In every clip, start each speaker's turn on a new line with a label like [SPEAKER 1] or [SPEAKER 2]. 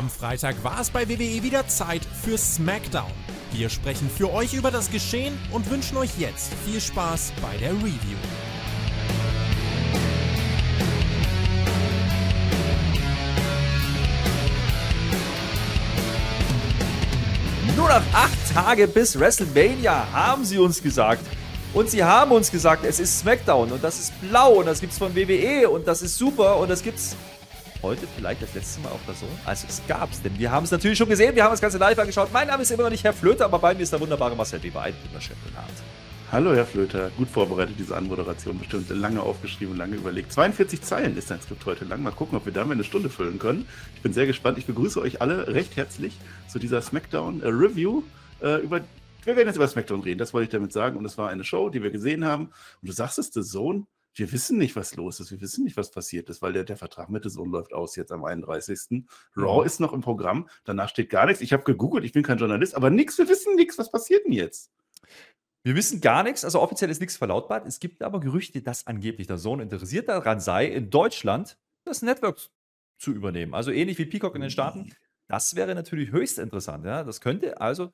[SPEAKER 1] Am Freitag war es bei WWE wieder Zeit für SmackDown. Wir sprechen für euch über das Geschehen und wünschen euch jetzt viel Spaß bei der Review.
[SPEAKER 2] Nur noch acht Tage bis WrestleMania, haben sie uns gesagt. Und sie haben uns gesagt, es ist SmackDown und das ist blau und das gibt's von WWE und das ist super und das gibt's heute vielleicht das letzte Mal auf der Zone. Also es gab's, denn wir haben es natürlich schon gesehen, wir haben das Ganze live angeschaut. Mein Name ist immer noch nicht Herr Flöter, aber bei mir ist der wunderbare Marcel Weber. Einen wunderschönen guten Abend.
[SPEAKER 3] Hallo Herr Flöter, gut vorbereitet diese Anmoderation, bestimmt lange aufgeschrieben, lange überlegt. 42 Zeilen ist dein Skript heute lang. Mal gucken, ob wir damit eine Stunde füllen können. Ich bin sehr gespannt. Ich begrüße euch alle recht herzlich zu dieser SmackDown äh, Review äh, über wir werden jetzt über SmackDown reden, das wollte ich damit sagen. Und es war eine Show, die wir gesehen haben. Und du sagst es, The Zone, wir wissen nicht, was los ist. Wir wissen nicht, was passiert ist, weil der, der Vertrag mit The Zone läuft aus jetzt am 31. Raw mhm. ist noch im Programm. Danach steht gar nichts. Ich habe gegoogelt, ich bin kein Journalist, aber nichts, wir wissen nichts. Was passiert denn jetzt?
[SPEAKER 2] Wir wissen gar nichts, also offiziell ist nichts verlautbart. Es gibt aber Gerüchte, dass angeblich der Sohn interessiert daran sei, in Deutschland das Network zu übernehmen. Also ähnlich wie Peacock in den Staaten. Das wäre natürlich höchst interessant. Ja? Das könnte also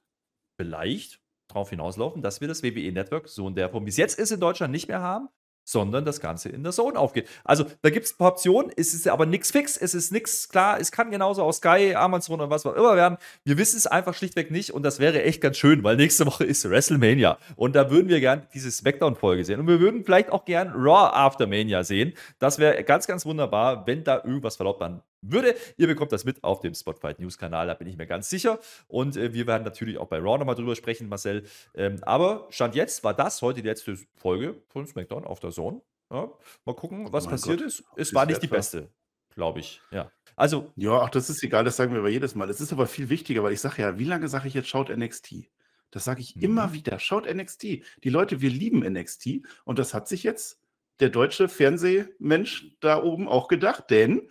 [SPEAKER 2] vielleicht darauf hinauslaufen, dass wir das WWE-Network so in der Form, wie es jetzt ist, in Deutschland nicht mehr haben, sondern das Ganze in der Zone aufgeht. Also da gibt es ein paar Optionen, es ist aber nichts fix, es ist nichts klar, es kann genauso aus Sky, Amazon und was auch immer werden. Wir wissen es einfach schlichtweg nicht und das wäre echt ganz schön, weil nächste Woche ist WrestleMania und da würden wir gern diese Smackdown-Folge sehen und wir würden vielleicht auch gern Raw After Mania sehen. Das wäre ganz, ganz wunderbar, wenn da irgendwas verlautbaren würde. Ihr bekommt das mit auf dem Spotify News Kanal, da bin ich mir ganz sicher. Und äh, wir werden natürlich auch bei Raw nochmal drüber sprechen, Marcel. Ähm, aber Stand jetzt war das heute die letzte Folge von SmackDown auf der Zone. Ja, mal gucken, was oh passiert Gott. ist. Es war nicht die beste, glaube ich. Ja.
[SPEAKER 3] Also. Ja, auch das ist egal, das sagen wir aber jedes Mal. Es ist aber viel wichtiger, weil ich sage ja, wie lange sage ich jetzt, schaut NXT? Das sage ich mhm. immer wieder. Schaut NXT. Die Leute, wir lieben NXT. Und das hat sich jetzt der deutsche Fernsehmensch da oben auch gedacht, denn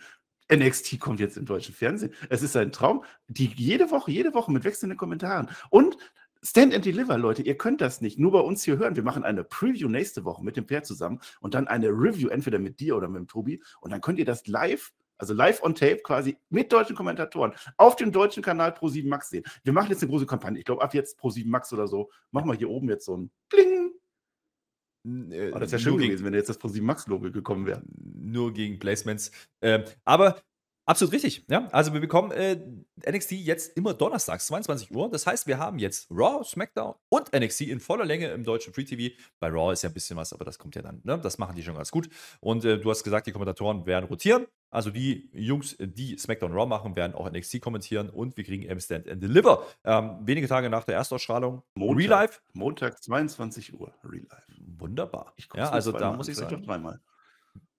[SPEAKER 3] NXT kommt jetzt im deutschen Fernsehen. Es ist ein Traum. Die jede Woche, jede Woche mit wechselnden Kommentaren. Und Stand and Deliver, Leute, ihr könnt das nicht nur bei uns hier hören. Wir machen eine Preview nächste Woche mit dem Pair zusammen und dann eine Review entweder mit dir oder mit dem Tobi. Und dann könnt ihr das live, also live on tape quasi mit deutschen Kommentatoren auf dem deutschen Kanal Pro7 Max sehen. Wir machen jetzt eine große Kampagne. Ich glaube, ab jetzt Pro7 Max oder so, machen wir hier oben jetzt so ein Bling äh, oh, das wäre schön gewesen, wenn jetzt das ProSieben Max-Logo gekommen wäre.
[SPEAKER 2] Nur gegen Placements. Äh, aber absolut richtig. Ja? Also wir bekommen äh, NXT jetzt immer donnerstags, 22 Uhr. Das heißt, wir haben jetzt Raw, SmackDown und NXT in voller Länge im deutschen Free TV. Bei Raw ist ja ein bisschen was, aber das kommt ja dann. Ne? Das machen die schon ganz gut. Und äh, du hast gesagt, die Kommentatoren werden rotieren. Also die Jungs, die SmackDown Raw machen, werden auch NXT kommentieren und wir kriegen M Stand and Deliver. Ähm, wenige Tage nach der Erstausstrahlung.
[SPEAKER 3] Montag, Real Life. Montag 22 Uhr. Real Life.
[SPEAKER 2] Wunderbar. ja, also da muss ich sagen. dreimal.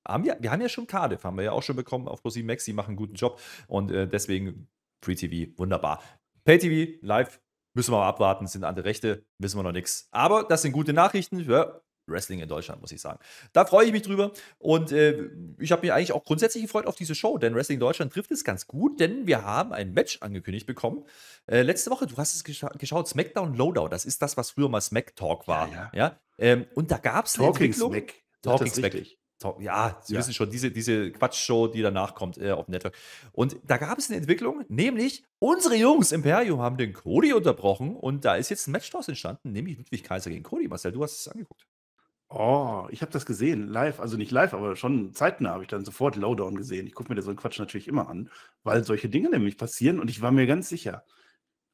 [SPEAKER 2] Haben wir, wir haben ja schon Cardiff, haben wir ja auch schon bekommen auf ProSieben Max, die machen einen guten Job und äh, deswegen Free TV, wunderbar. Pay TV, live, müssen wir mal abwarten, sind andere Rechte, wissen wir noch nichts. Aber das sind gute Nachrichten. Ja, Wrestling in Deutschland, muss ich sagen. Da freue ich mich drüber und äh, ich habe mich eigentlich auch grundsätzlich gefreut auf diese Show, denn Wrestling Deutschland trifft es ganz gut, denn wir haben ein Match angekündigt bekommen. Äh, letzte Woche, du hast es gescha geschaut, SmackDown Lowdown, das ist das, was früher mal Smack Talk war. Ja, ja. ja? Ähm, und da gab es
[SPEAKER 3] eine Talking Entwicklung. Smack.
[SPEAKER 2] Talking Smack. Talk, ja, Sie ja. wissen schon, diese, diese Quatschshow, die danach kommt äh, auf dem Network. Und da gab es eine Entwicklung, nämlich unsere Jungs Imperium haben den Cody unterbrochen und da ist jetzt ein Match daraus entstanden, nämlich Ludwig Kaiser gegen Cody. Marcel, du hast es angeguckt.
[SPEAKER 3] Oh, ich habe das gesehen, live. Also nicht live, aber schon zeitnah habe ich dann sofort Lowdown gesehen. Ich gucke mir so einen Quatsch natürlich immer an, weil solche Dinge nämlich passieren und ich war mir ganz sicher,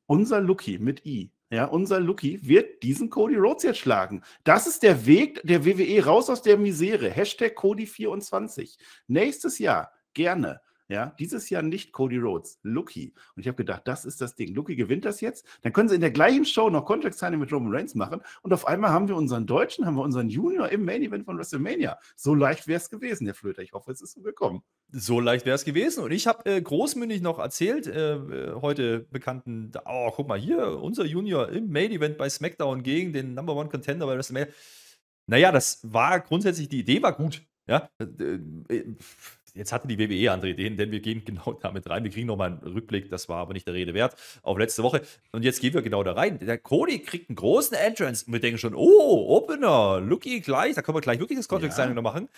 [SPEAKER 3] unser Lucky mit I, ja, unser Lucky wird diesen Cody Rhodes jetzt schlagen. Das ist der Weg der WWE raus aus der Misere. Hashtag Cody24. Nächstes Jahr gerne ja, dieses Jahr nicht Cody Rhodes, Lucky. Und ich habe gedacht, das ist das Ding. Lucky gewinnt das jetzt. Dann können sie in der gleichen Show noch Contract Signing mit Roman Reigns machen. Und auf einmal haben wir unseren Deutschen, haben wir unseren Junior im Main Event von WrestleMania. So leicht wäre es gewesen, Herr Flöter. Ich hoffe, es ist so gekommen.
[SPEAKER 2] So leicht wäre es gewesen. Und ich habe äh, großmündig noch erzählt, äh, heute bekannten, oh, guck mal hier, unser Junior im Main Event bei SmackDown gegen den Number One Contender bei WrestleMania. Naja, das war grundsätzlich, die Idee war gut. Ja, äh, äh, jetzt hatte die WWE andere Ideen, denn wir gehen genau damit rein. Wir kriegen nochmal einen Rückblick, das war aber nicht der Rede wert, auf letzte Woche. Und jetzt gehen wir genau da rein. Der Cody kriegt einen großen Entrance und wir denken schon, oh, Opener, Lucky gleich, da können wir gleich wirklich das Signing ja. noch machen.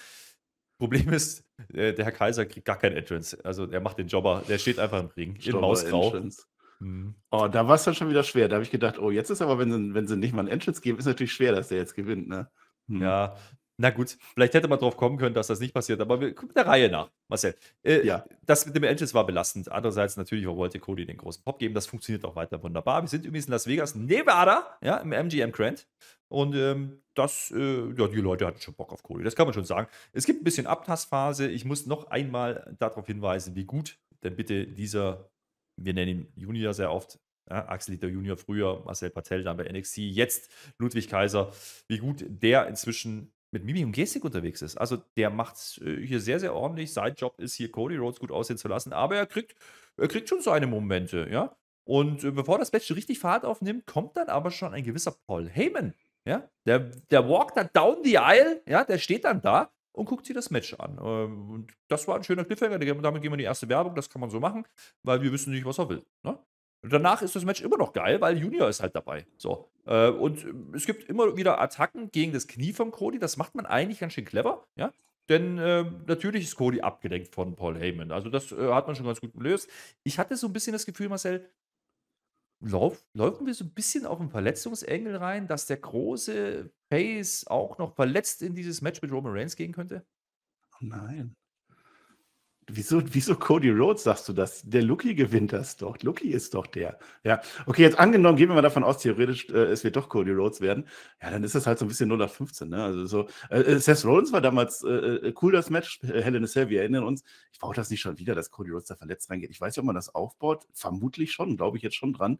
[SPEAKER 2] Problem ist, äh, der Herr Kaiser kriegt gar kein Entrance. Also der macht den Jobber, der steht einfach im Ring, in
[SPEAKER 3] Stopper
[SPEAKER 2] Mausgrau.
[SPEAKER 3] Entrance.
[SPEAKER 2] Mhm.
[SPEAKER 3] Oh, da war es dann schon wieder schwer. Da habe ich gedacht, oh, jetzt ist aber, wenn sie, wenn sie nicht mal einen Entrance geben, ist natürlich schwer, dass der jetzt gewinnt, ne? Hm.
[SPEAKER 2] Ja, na gut, vielleicht hätte man drauf kommen können, dass das nicht passiert, aber wir gucken der Reihe nach, Marcel. Äh,
[SPEAKER 3] Ja.
[SPEAKER 2] Das mit dem Entrance war belastend. Andererseits natürlich wollte Cody den großen Pop geben. Das funktioniert auch weiter wunderbar. Wir sind übrigens in Las Vegas, Nevada, ja, im MGM Grand. Und ähm, das, äh, ja, die Leute hatten schon Bock auf Cody. Das kann man schon sagen. Es gibt ein bisschen Abtastphase. Ich muss noch einmal darauf hinweisen, wie gut denn bitte dieser, wir nennen ihn Junior sehr oft, ja, Axel Liter Junior früher, Marcel Patel dann bei NXT, jetzt Ludwig Kaiser, wie gut der inzwischen mit Mimik und Gestik unterwegs ist. Also der macht es äh, hier sehr, sehr ordentlich. Sein Job ist hier Cody Rhodes gut aussehen zu lassen, aber er kriegt, er kriegt schon seine Momente, ja. Und äh, bevor das Match richtig Fahrt aufnimmt, kommt dann aber schon ein gewisser Paul Heyman, ja. Der, der walkt dann down the aisle, ja, der steht dann da und guckt sich das Match an. Ähm, Und das war ein schöner Cliffhanger. Damit gehen wir in die erste Werbung. Das kann man so machen, weil wir wissen nicht, was er will. Ne? Danach ist das Match immer noch geil, weil Junior ist halt dabei. So. Äh, und es gibt immer wieder Attacken gegen das Knie von Cody. Das macht man eigentlich ganz schön clever, ja. Denn äh, natürlich ist Cody abgelenkt von Paul Heyman. Also das äh, hat man schon ganz gut gelöst. Ich hatte so ein bisschen das Gefühl, Marcel, lauf, laufen wir so ein bisschen auf einen Verletzungsengel rein, dass der große Face auch noch verletzt in dieses Match mit Roman Reigns gehen könnte?
[SPEAKER 3] Nein. Wieso, wieso Cody Rhodes sagst du das? Der Lucky gewinnt das doch. Lucky ist doch der. Ja, okay, jetzt angenommen, gehen wir mal davon aus, theoretisch, äh, es wird doch Cody Rhodes werden. Ja, dann ist das halt so ein bisschen 0815, ne? Also so, äh, äh, Seth Rollins war damals äh, äh, cool, das Match. Äh, Hell in a Cell, wir erinnern uns. Ich brauche das nicht schon wieder, dass Cody Rhodes da verletzt reingeht. Ich weiß nicht, ob man das aufbaut. Vermutlich schon, glaube ich jetzt schon dran.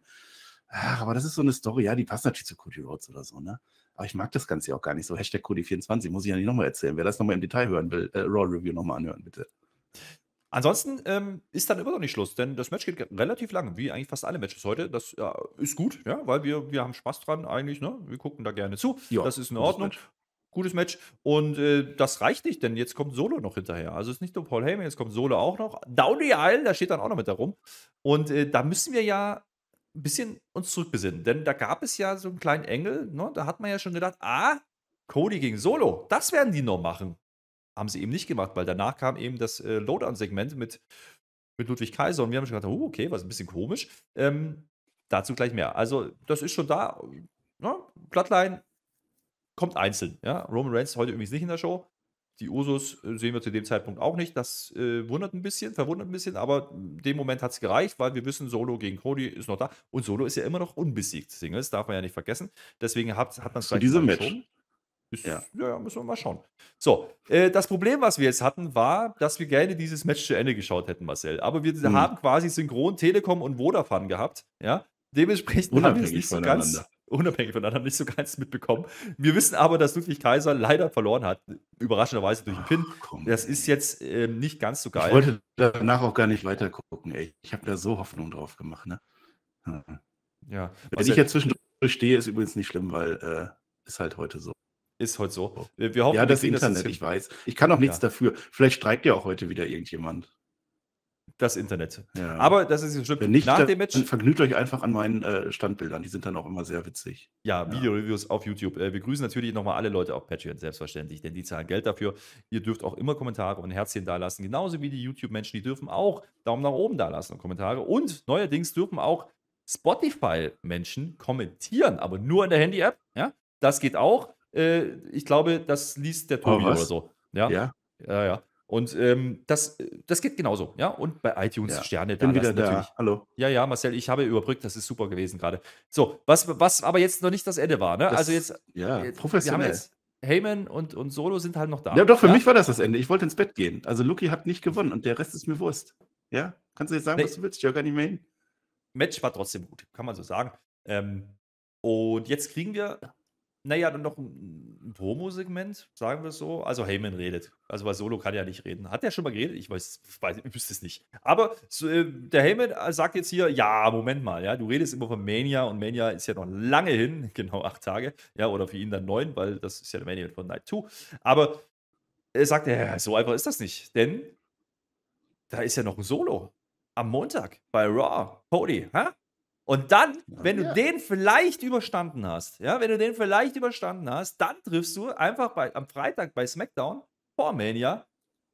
[SPEAKER 3] Ach, aber das ist so eine Story, ja, die passt natürlich zu Cody Rhodes oder so, ne? Aber ich mag das Ganze ja auch gar nicht so. Hashtag Cody24, muss ich ja nicht nochmal erzählen. Wer das nochmal im Detail hören will, Raw Review nochmal anhören, bitte.
[SPEAKER 2] Ansonsten ähm, ist dann immer noch nicht Schluss, denn das Match geht ge- relativ lang, wie eigentlich fast alle Matches heute. Das ja, ist gut, ja, weil wir, wir haben Spaß dran eigentlich, ne? Wir gucken da gerne zu.
[SPEAKER 3] Ja,
[SPEAKER 2] das ist in
[SPEAKER 3] gutes
[SPEAKER 2] Ordnung.
[SPEAKER 3] Match.
[SPEAKER 2] Gutes Match. Und äh, das reicht nicht, denn jetzt kommt Solo noch hinterher. Also es ist nicht nur Paul Heyman, jetzt kommt Solo auch noch. Down the Aisle, da steht dann auch noch mit darum. Und äh, da müssen wir ja ein bisschen uns zurückbesinnen, denn da gab es ja so einen kleinen Engel, ne? Da hat man ja schon gedacht, ah, Cody gegen Solo, das werden die noch machen. Haben sie eben nicht gemacht, weil danach kam eben das äh, Lowdown-Segment mit, mit Ludwig Kaiser und wir haben schon gedacht, oh, okay, was ein bisschen komisch. Ähm, dazu gleich mehr. Also, das ist schon da. Ne? Bloodline kommt einzeln. Ja? Roman Reigns heute übrigens nicht in der Show. Die Usos äh, sehen wir zu dem Zeitpunkt auch nicht. Das äh, wundert ein bisschen, verwundert ein bisschen, aber in dem Moment hat es gereicht, weil wir wissen, Solo gegen Cody ist noch da. Und Solo ist ja immer noch unbesiegt. Singles darf man ja nicht vergessen. Deswegen hat, hat man es
[SPEAKER 3] Zu diesem Match.
[SPEAKER 2] Ist,
[SPEAKER 3] Ja.
[SPEAKER 2] ja. müssen wir mal schauen. So, äh, das Problem, was wir jetzt hatten, war, dass wir gerne dieses Match zu Ende geschaut hätten, Marcel. Aber wir
[SPEAKER 3] Hm.
[SPEAKER 2] haben quasi synchron Telekom und Vodafone gehabt. Ja, dementsprechend haben wir es
[SPEAKER 3] Unabhängig
[SPEAKER 2] nicht so ganz unabhängig voneinander nicht so ganz mitbekommen. Wir wissen aber, dass Ludwig Kaiser leider verloren hat. Überraschenderweise durch den Pin.
[SPEAKER 3] Komm,
[SPEAKER 2] Das ist jetzt ähm, nicht ganz so
[SPEAKER 3] Ich
[SPEAKER 2] geil.
[SPEAKER 3] wollte danach auch gar nicht weiter gucken, ey. Ich habe da so Hoffnung drauf gemacht, ne? Hm.
[SPEAKER 2] ja,
[SPEAKER 3] Wenn
[SPEAKER 2] Marcel,
[SPEAKER 3] ich jetzt zwischendurch stehe, ist übrigens nicht schlimm, weil äh, ist halt heute so.
[SPEAKER 2] Ist heute so. Wir wir hoffen,
[SPEAKER 3] ja, das Internet,
[SPEAKER 2] jetzt
[SPEAKER 3] ich weiß. Ich kann auch nichts
[SPEAKER 2] Ja.
[SPEAKER 3] dafür. Vielleicht streikt ja auch heute wieder irgendjemand.
[SPEAKER 2] Das Internet.
[SPEAKER 3] Ja.
[SPEAKER 2] Aber das ist so
[SPEAKER 3] wenn nicht,
[SPEAKER 2] Nach
[SPEAKER 3] dann
[SPEAKER 2] dem Match.
[SPEAKER 3] vergnügt euch einfach an meinen äh, Standbildern. Die sind dann auch immer sehr witzig.
[SPEAKER 2] Ja, Video-Reviews auf YouTube. Äh, wir grüßen natürlich nochmal alle Leute auf Patreon, selbstverständlich, denn die zahlen Geld dafür. Ihr dürft auch immer Kommentare und Herzchen dalassen, genauso wie die YouTube-Menschen, die dürfen auch Daumen nach oben dalassen und Kommentare. Und neuerdings dürfen auch Spotify-Menschen kommentieren, aber nur in der Handy-App. Ja, das geht auch. Äh, ich glaube, das liest der Tobi
[SPEAKER 3] Oh,
[SPEAKER 2] oder so. Ja, ja,
[SPEAKER 3] Ja,
[SPEAKER 2] ja. Und ähm, das, das geht genauso. Ja, und bei iTunes
[SPEAKER 3] Ja.
[SPEAKER 2] Sterne
[SPEAKER 3] bin wieder da.
[SPEAKER 2] natürlich.
[SPEAKER 3] Hallo.
[SPEAKER 2] Ja, ja, Marcel, ich habe überbrückt, das ist super gewesen gerade. So, was, was aber jetzt noch nicht das Ende war, ne?
[SPEAKER 3] Das-
[SPEAKER 2] also jetzt,
[SPEAKER 3] Ja,
[SPEAKER 2] jetzt wir haben
[SPEAKER 3] professionell.
[SPEAKER 2] jetzt Heyman und, und Solo sind halt noch da.
[SPEAKER 3] Ja, doch, für mich war das das Ende. Ich wollte ins Bett gehen. Also Luki hat nicht gewonnen und der Rest ist mir Wurst. Ja? Kannst du jetzt sagen,
[SPEAKER 2] Nee.
[SPEAKER 3] was du willst? Ich höre gar nicht mehr hin.
[SPEAKER 2] Match war trotzdem gut, kann man so sagen. Ähm, und jetzt kriegen wir, naja, dann noch ein, Promo-Segment, sagen wir es so. Also Heyman redet. Also weil Solo kann ja nicht reden. Hat der schon mal geredet? Ich weiß, weiß ich wüsste es nicht. Aber so, äh, der Heyman äh, sagt jetzt hier, ja, Moment mal, ja, du redest immer von Mania und Mania ist ja noch lange hin, genau acht Tage. Ja, oder für ihn dann neun, weil das ist ja der Mania von Night 2. Aber er sagt, ja, so einfach ist das nicht. Denn da ist ja noch ein Solo am Montag bei Raw. Cody, hä? Und dann, wenn du
[SPEAKER 3] Ja.
[SPEAKER 2] den vielleicht überstanden hast, ja, wenn du den vielleicht überstanden hast, dann triffst du einfach bei, am Freitag bei SmackDown vor Mania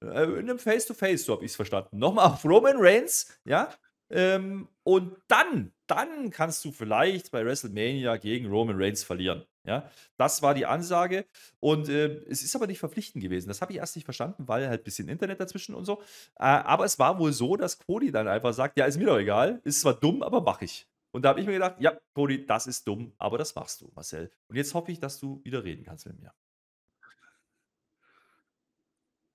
[SPEAKER 2] Äh, in einem Face-to-Face, so habe ich es verstanden. Nochmal auf Roman Reigns, ja. Ähm, und dann, dann kannst du vielleicht bei WrestleMania gegen Roman Reigns verlieren. Ja, das war die Ansage. Und äh, es ist aber nicht verpflichtend gewesen. Das habe ich erst nicht verstanden, weil halt ein bisschen Internet dazwischen und so. Äh, aber es war wohl so, dass Cody dann einfach sagt: Ja, ist mir doch egal. Ist zwar dumm, aber mach ich. Und da habe ich mir gedacht: Ja, Cody, das ist dumm, aber das machst du, Marcel. Und jetzt hoffe ich, dass du wieder reden kannst mit mir.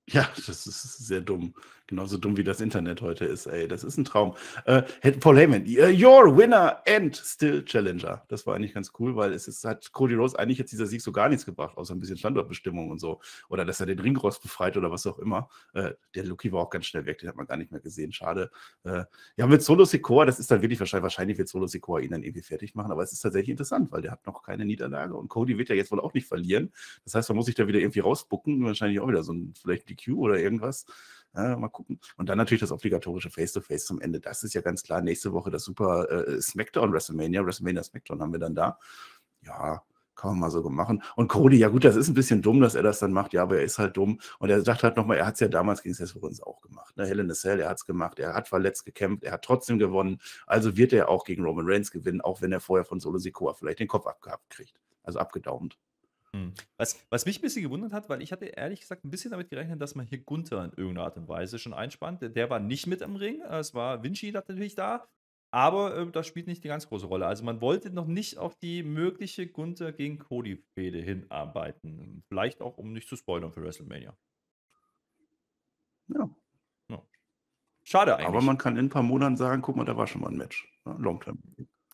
[SPEAKER 3] Ja, das ist sehr dumm. Genauso dumm wie das Internet heute ist, ey. Das ist ein Traum. Äh, Paul Heyman, your winner and still Challenger. Das war eigentlich ganz cool, weil es ist, hat Cody Rose eigentlich jetzt dieser Sieg so gar nichts gebracht, außer ein bisschen Standortbestimmung und so. Oder dass er den Ringrost befreit oder was auch immer. Äh, der Lucky war auch ganz schnell weg, den hat man gar nicht mehr gesehen. Schade. Äh, ja, mit Solo Sikoa, das ist dann wirklich wahrscheinlich, wahrscheinlich wird Solo Sikoa ihn dann irgendwie fertig machen, aber es ist tatsächlich interessant, weil der hat noch keine Niederlage und Cody wird ja jetzt wohl auch nicht verlieren. Das heißt, man muss sich da wieder irgendwie rausbucken. Wahrscheinlich auch wieder so ein, vielleicht DQ oder irgendwas. Ja, mal gucken. Und dann natürlich das obligatorische Face-to-Face -face zum Ende. Das ist ja ganz klar. Nächste Woche das super äh, SmackDown WrestleMania. WrestleMania SmackDown haben wir dann da. Ja, kann man mal so machen. Und Cody, ja gut, das ist ein bisschen dumm, dass er das dann macht. Ja, aber er ist halt dumm. Und er sagt halt nochmal, er hat es ja damals gegen Seth Rollins auch gemacht. Ne? Helen Cell, er hat es gemacht. Er hat verletzt gekämpft. Er hat trotzdem gewonnen. Also wird er auch gegen Roman Reigns gewinnen, auch wenn er vorher von Solo Sikoa vielleicht den Kopf abgehabt kriegt. Also abgedaumt.
[SPEAKER 2] Hm. Was, was mich ein bisschen gewundert hat, weil ich hatte ehrlich gesagt ein bisschen damit gerechnet, dass man hier Gunther in irgendeiner Art und Weise schon einspannt. Der war nicht mit im Ring. Es war Vinci natürlich da. Aber äh, das spielt nicht die ganz große Rolle. Also man wollte noch nicht auf die mögliche Gunther gegen Cody-Fehde hinarbeiten. Vielleicht auch, um nicht zu spoilern für WrestleMania.
[SPEAKER 3] Ja.
[SPEAKER 2] ja. Schade eigentlich.
[SPEAKER 3] Aber man kann in ein paar Monaten sagen, guck mal, da war schon mal ein Match. Ja, Long Term.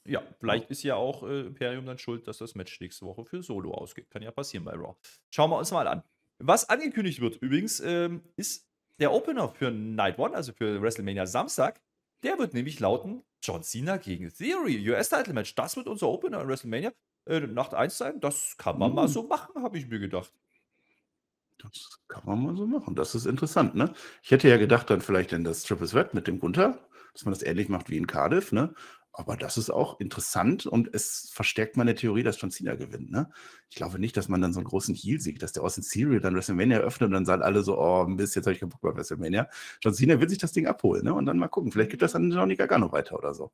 [SPEAKER 2] Ja, vielleicht ist ja auch äh, Imperium dann schuld, dass das Match nächste Woche für Solo ausgeht. Kann ja passieren bei Raw. Schauen wir uns mal an. Was angekündigt wird übrigens, ähm, ist der Opener für Night One, also für WrestleMania Samstag. Der wird nämlich lauten John Cena gegen Theory, US-Title-Match. Das wird unser Opener in WrestleMania äh, Nacht 1 sein. Das kann man mhm. mal so machen, habe ich mir gedacht.
[SPEAKER 3] Das kann man mal so machen. Das ist interessant, ne? Ich hätte ja gedacht, dann vielleicht in das Triple Threat mit dem Gunther, dass man das ähnlich macht wie in Cardiff, ne? Aber das ist auch interessant und es verstärkt meine Theorie, dass John Cena gewinnt. Ne? Ich glaube nicht, dass man dann so einen großen Heal sieht, dass der Austin Theory dann WrestleMania eröffnet und dann sagen alle so, oh, Mist, jetzt habe ich keinen Bock bei WrestleMania. John Cena wird sich das Ding abholen ne? und dann mal gucken. Vielleicht gibt das dann Johnny Gargano weiter oder so.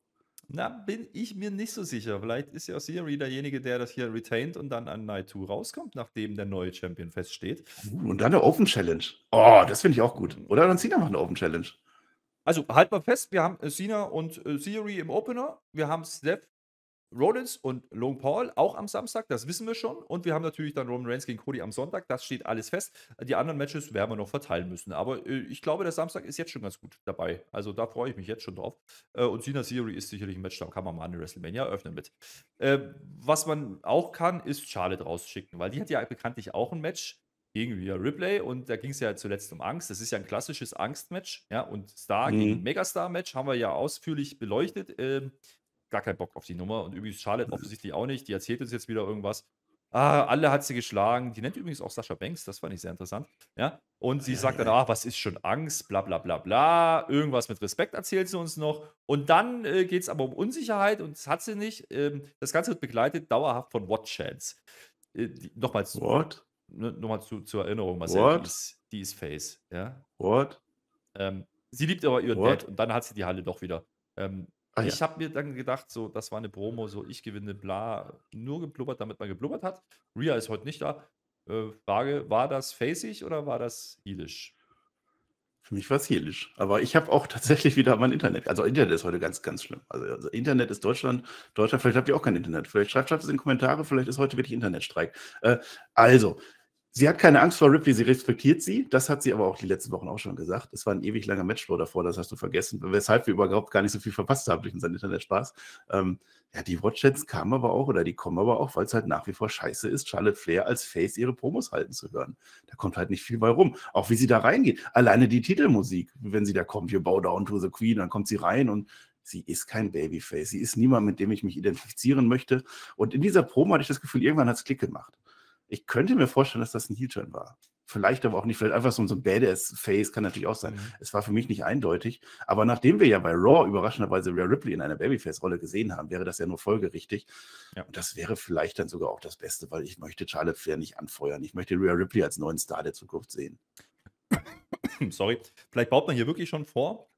[SPEAKER 2] Na, bin ich mir nicht so sicher. Vielleicht ist ja Theory derjenige, der das hier retained und dann an Night 2 rauskommt, nachdem der neue Champion feststeht.
[SPEAKER 3] Uh, und dann eine Open Challenge. Oh, das finde ich auch gut. Oder John Cena macht eine Open Challenge.
[SPEAKER 2] Also halt mal fest, wir haben äh, Cena und äh, Theory im Opener. Wir haben Steph Rollins und Logan Paul auch am Samstag, das wissen wir schon. Und wir haben natürlich dann Roman Reigns gegen Cody am Sonntag, das steht alles fest. Die anderen Matches werden wir noch verteilen müssen. Aber äh, ich glaube, der Samstag ist jetzt schon ganz gut dabei. Also da freue ich mich jetzt schon drauf. Äh, und Cena Theory ist sicherlich ein Match, da kann man mal eine WrestleMania eröffnen mit. Äh, was man auch kann, ist Charlotte rausschicken, weil die hat ja bekanntlich auch ein Match gegen Rhea Ripley und da ging es ja zuletzt um Angst. Das ist ja ein klassisches Angstmatch, ja, und Star mhm. gegen Megastar-Match haben wir ja ausführlich beleuchtet. Ähm, gar keinen Bock auf die Nummer und übrigens Charlotte offensichtlich auch nicht. Die erzählt uns jetzt wieder irgendwas. Ah, alle hat sie geschlagen. Die nennt übrigens auch Sascha Banks, das fand ich sehr interessant. Ja, und sie sagt dann, ach, was ist schon Angst, bla bla bla bla. Irgendwas mit Respekt erzählt sie uns noch. Und dann äh, geht es aber um Unsicherheit und das hat sie nicht. Ähm, das Ganze wird begleitet dauerhaft von What Chance. Äh, nochmals.
[SPEAKER 3] What?
[SPEAKER 2] Ne, nochmal zu, zur Erinnerung, Marcel, die ist, die ist Face, ja.
[SPEAKER 3] What?
[SPEAKER 2] Ähm, sie liebt aber ihren What? Dad und dann hat sie die Halle doch wieder. Ähm, ah, ich ja. habe mir dann gedacht, so, das war eine Promo, so ich gewinne, bla, nur geblubbert, damit man geblubbert hat. Ria ist heute nicht da. Äh, Frage, war das faceig oder war das heelisch?
[SPEAKER 3] Für mich war es heelisch. Aber ich habe auch tatsächlich wieder mein Internet. Also Internet ist heute ganz, ganz schlimm. Also, also Internet ist Deutschland. Deutschland, vielleicht habt ihr auch kein Internet. Vielleicht schreibt, schreibt es in die Kommentare, vielleicht ist heute wirklich Internetstreik. Äh, also, Sie hat keine Angst vor Ripley, sie respektiert sie. Das hat sie aber auch die letzten Wochen auch schon gesagt. Es war ein ewig langer Matchflow davor, das hast du vergessen, weshalb wir überhaupt gar nicht so viel verpasst haben durch unseren Internetspaß. Ähm, ja, die Watchchats kamen aber auch oder die kommen aber auch, weil es halt nach wie vor scheiße ist, Charlotte Flair als Face ihre Promos halten zu hören. Da kommt halt nicht viel bei rum. Auch wie sie da reingeht. Alleine die Titelmusik, wenn sie da kommt, you bow down to the Queen, dann kommt sie rein und sie ist kein Babyface. Sie ist niemand, mit dem ich mich identifizieren möchte. Und in dieser Promo hatte ich das Gefühl, irgendwann hat es Klick gemacht. Ich könnte mir vorstellen, dass das ein Heel-Turn war. Vielleicht aber auch nicht, vielleicht einfach so, ein Badass-Face kann natürlich auch sein. Mhm. Es war für mich nicht eindeutig. Aber nachdem wir ja bei Raw überraschenderweise Rhea Ripley in einer Babyface-Rolle gesehen haben, wäre das ja nur folgerichtig. Ja. Und das wäre vielleicht dann sogar auch das Beste, weil ich möchte Charlotte Flair nicht anfeuern. Ich möchte Rhea Ripley als neuen Star der Zukunft sehen.
[SPEAKER 2] sorry, vielleicht baut man hier wirklich schon vor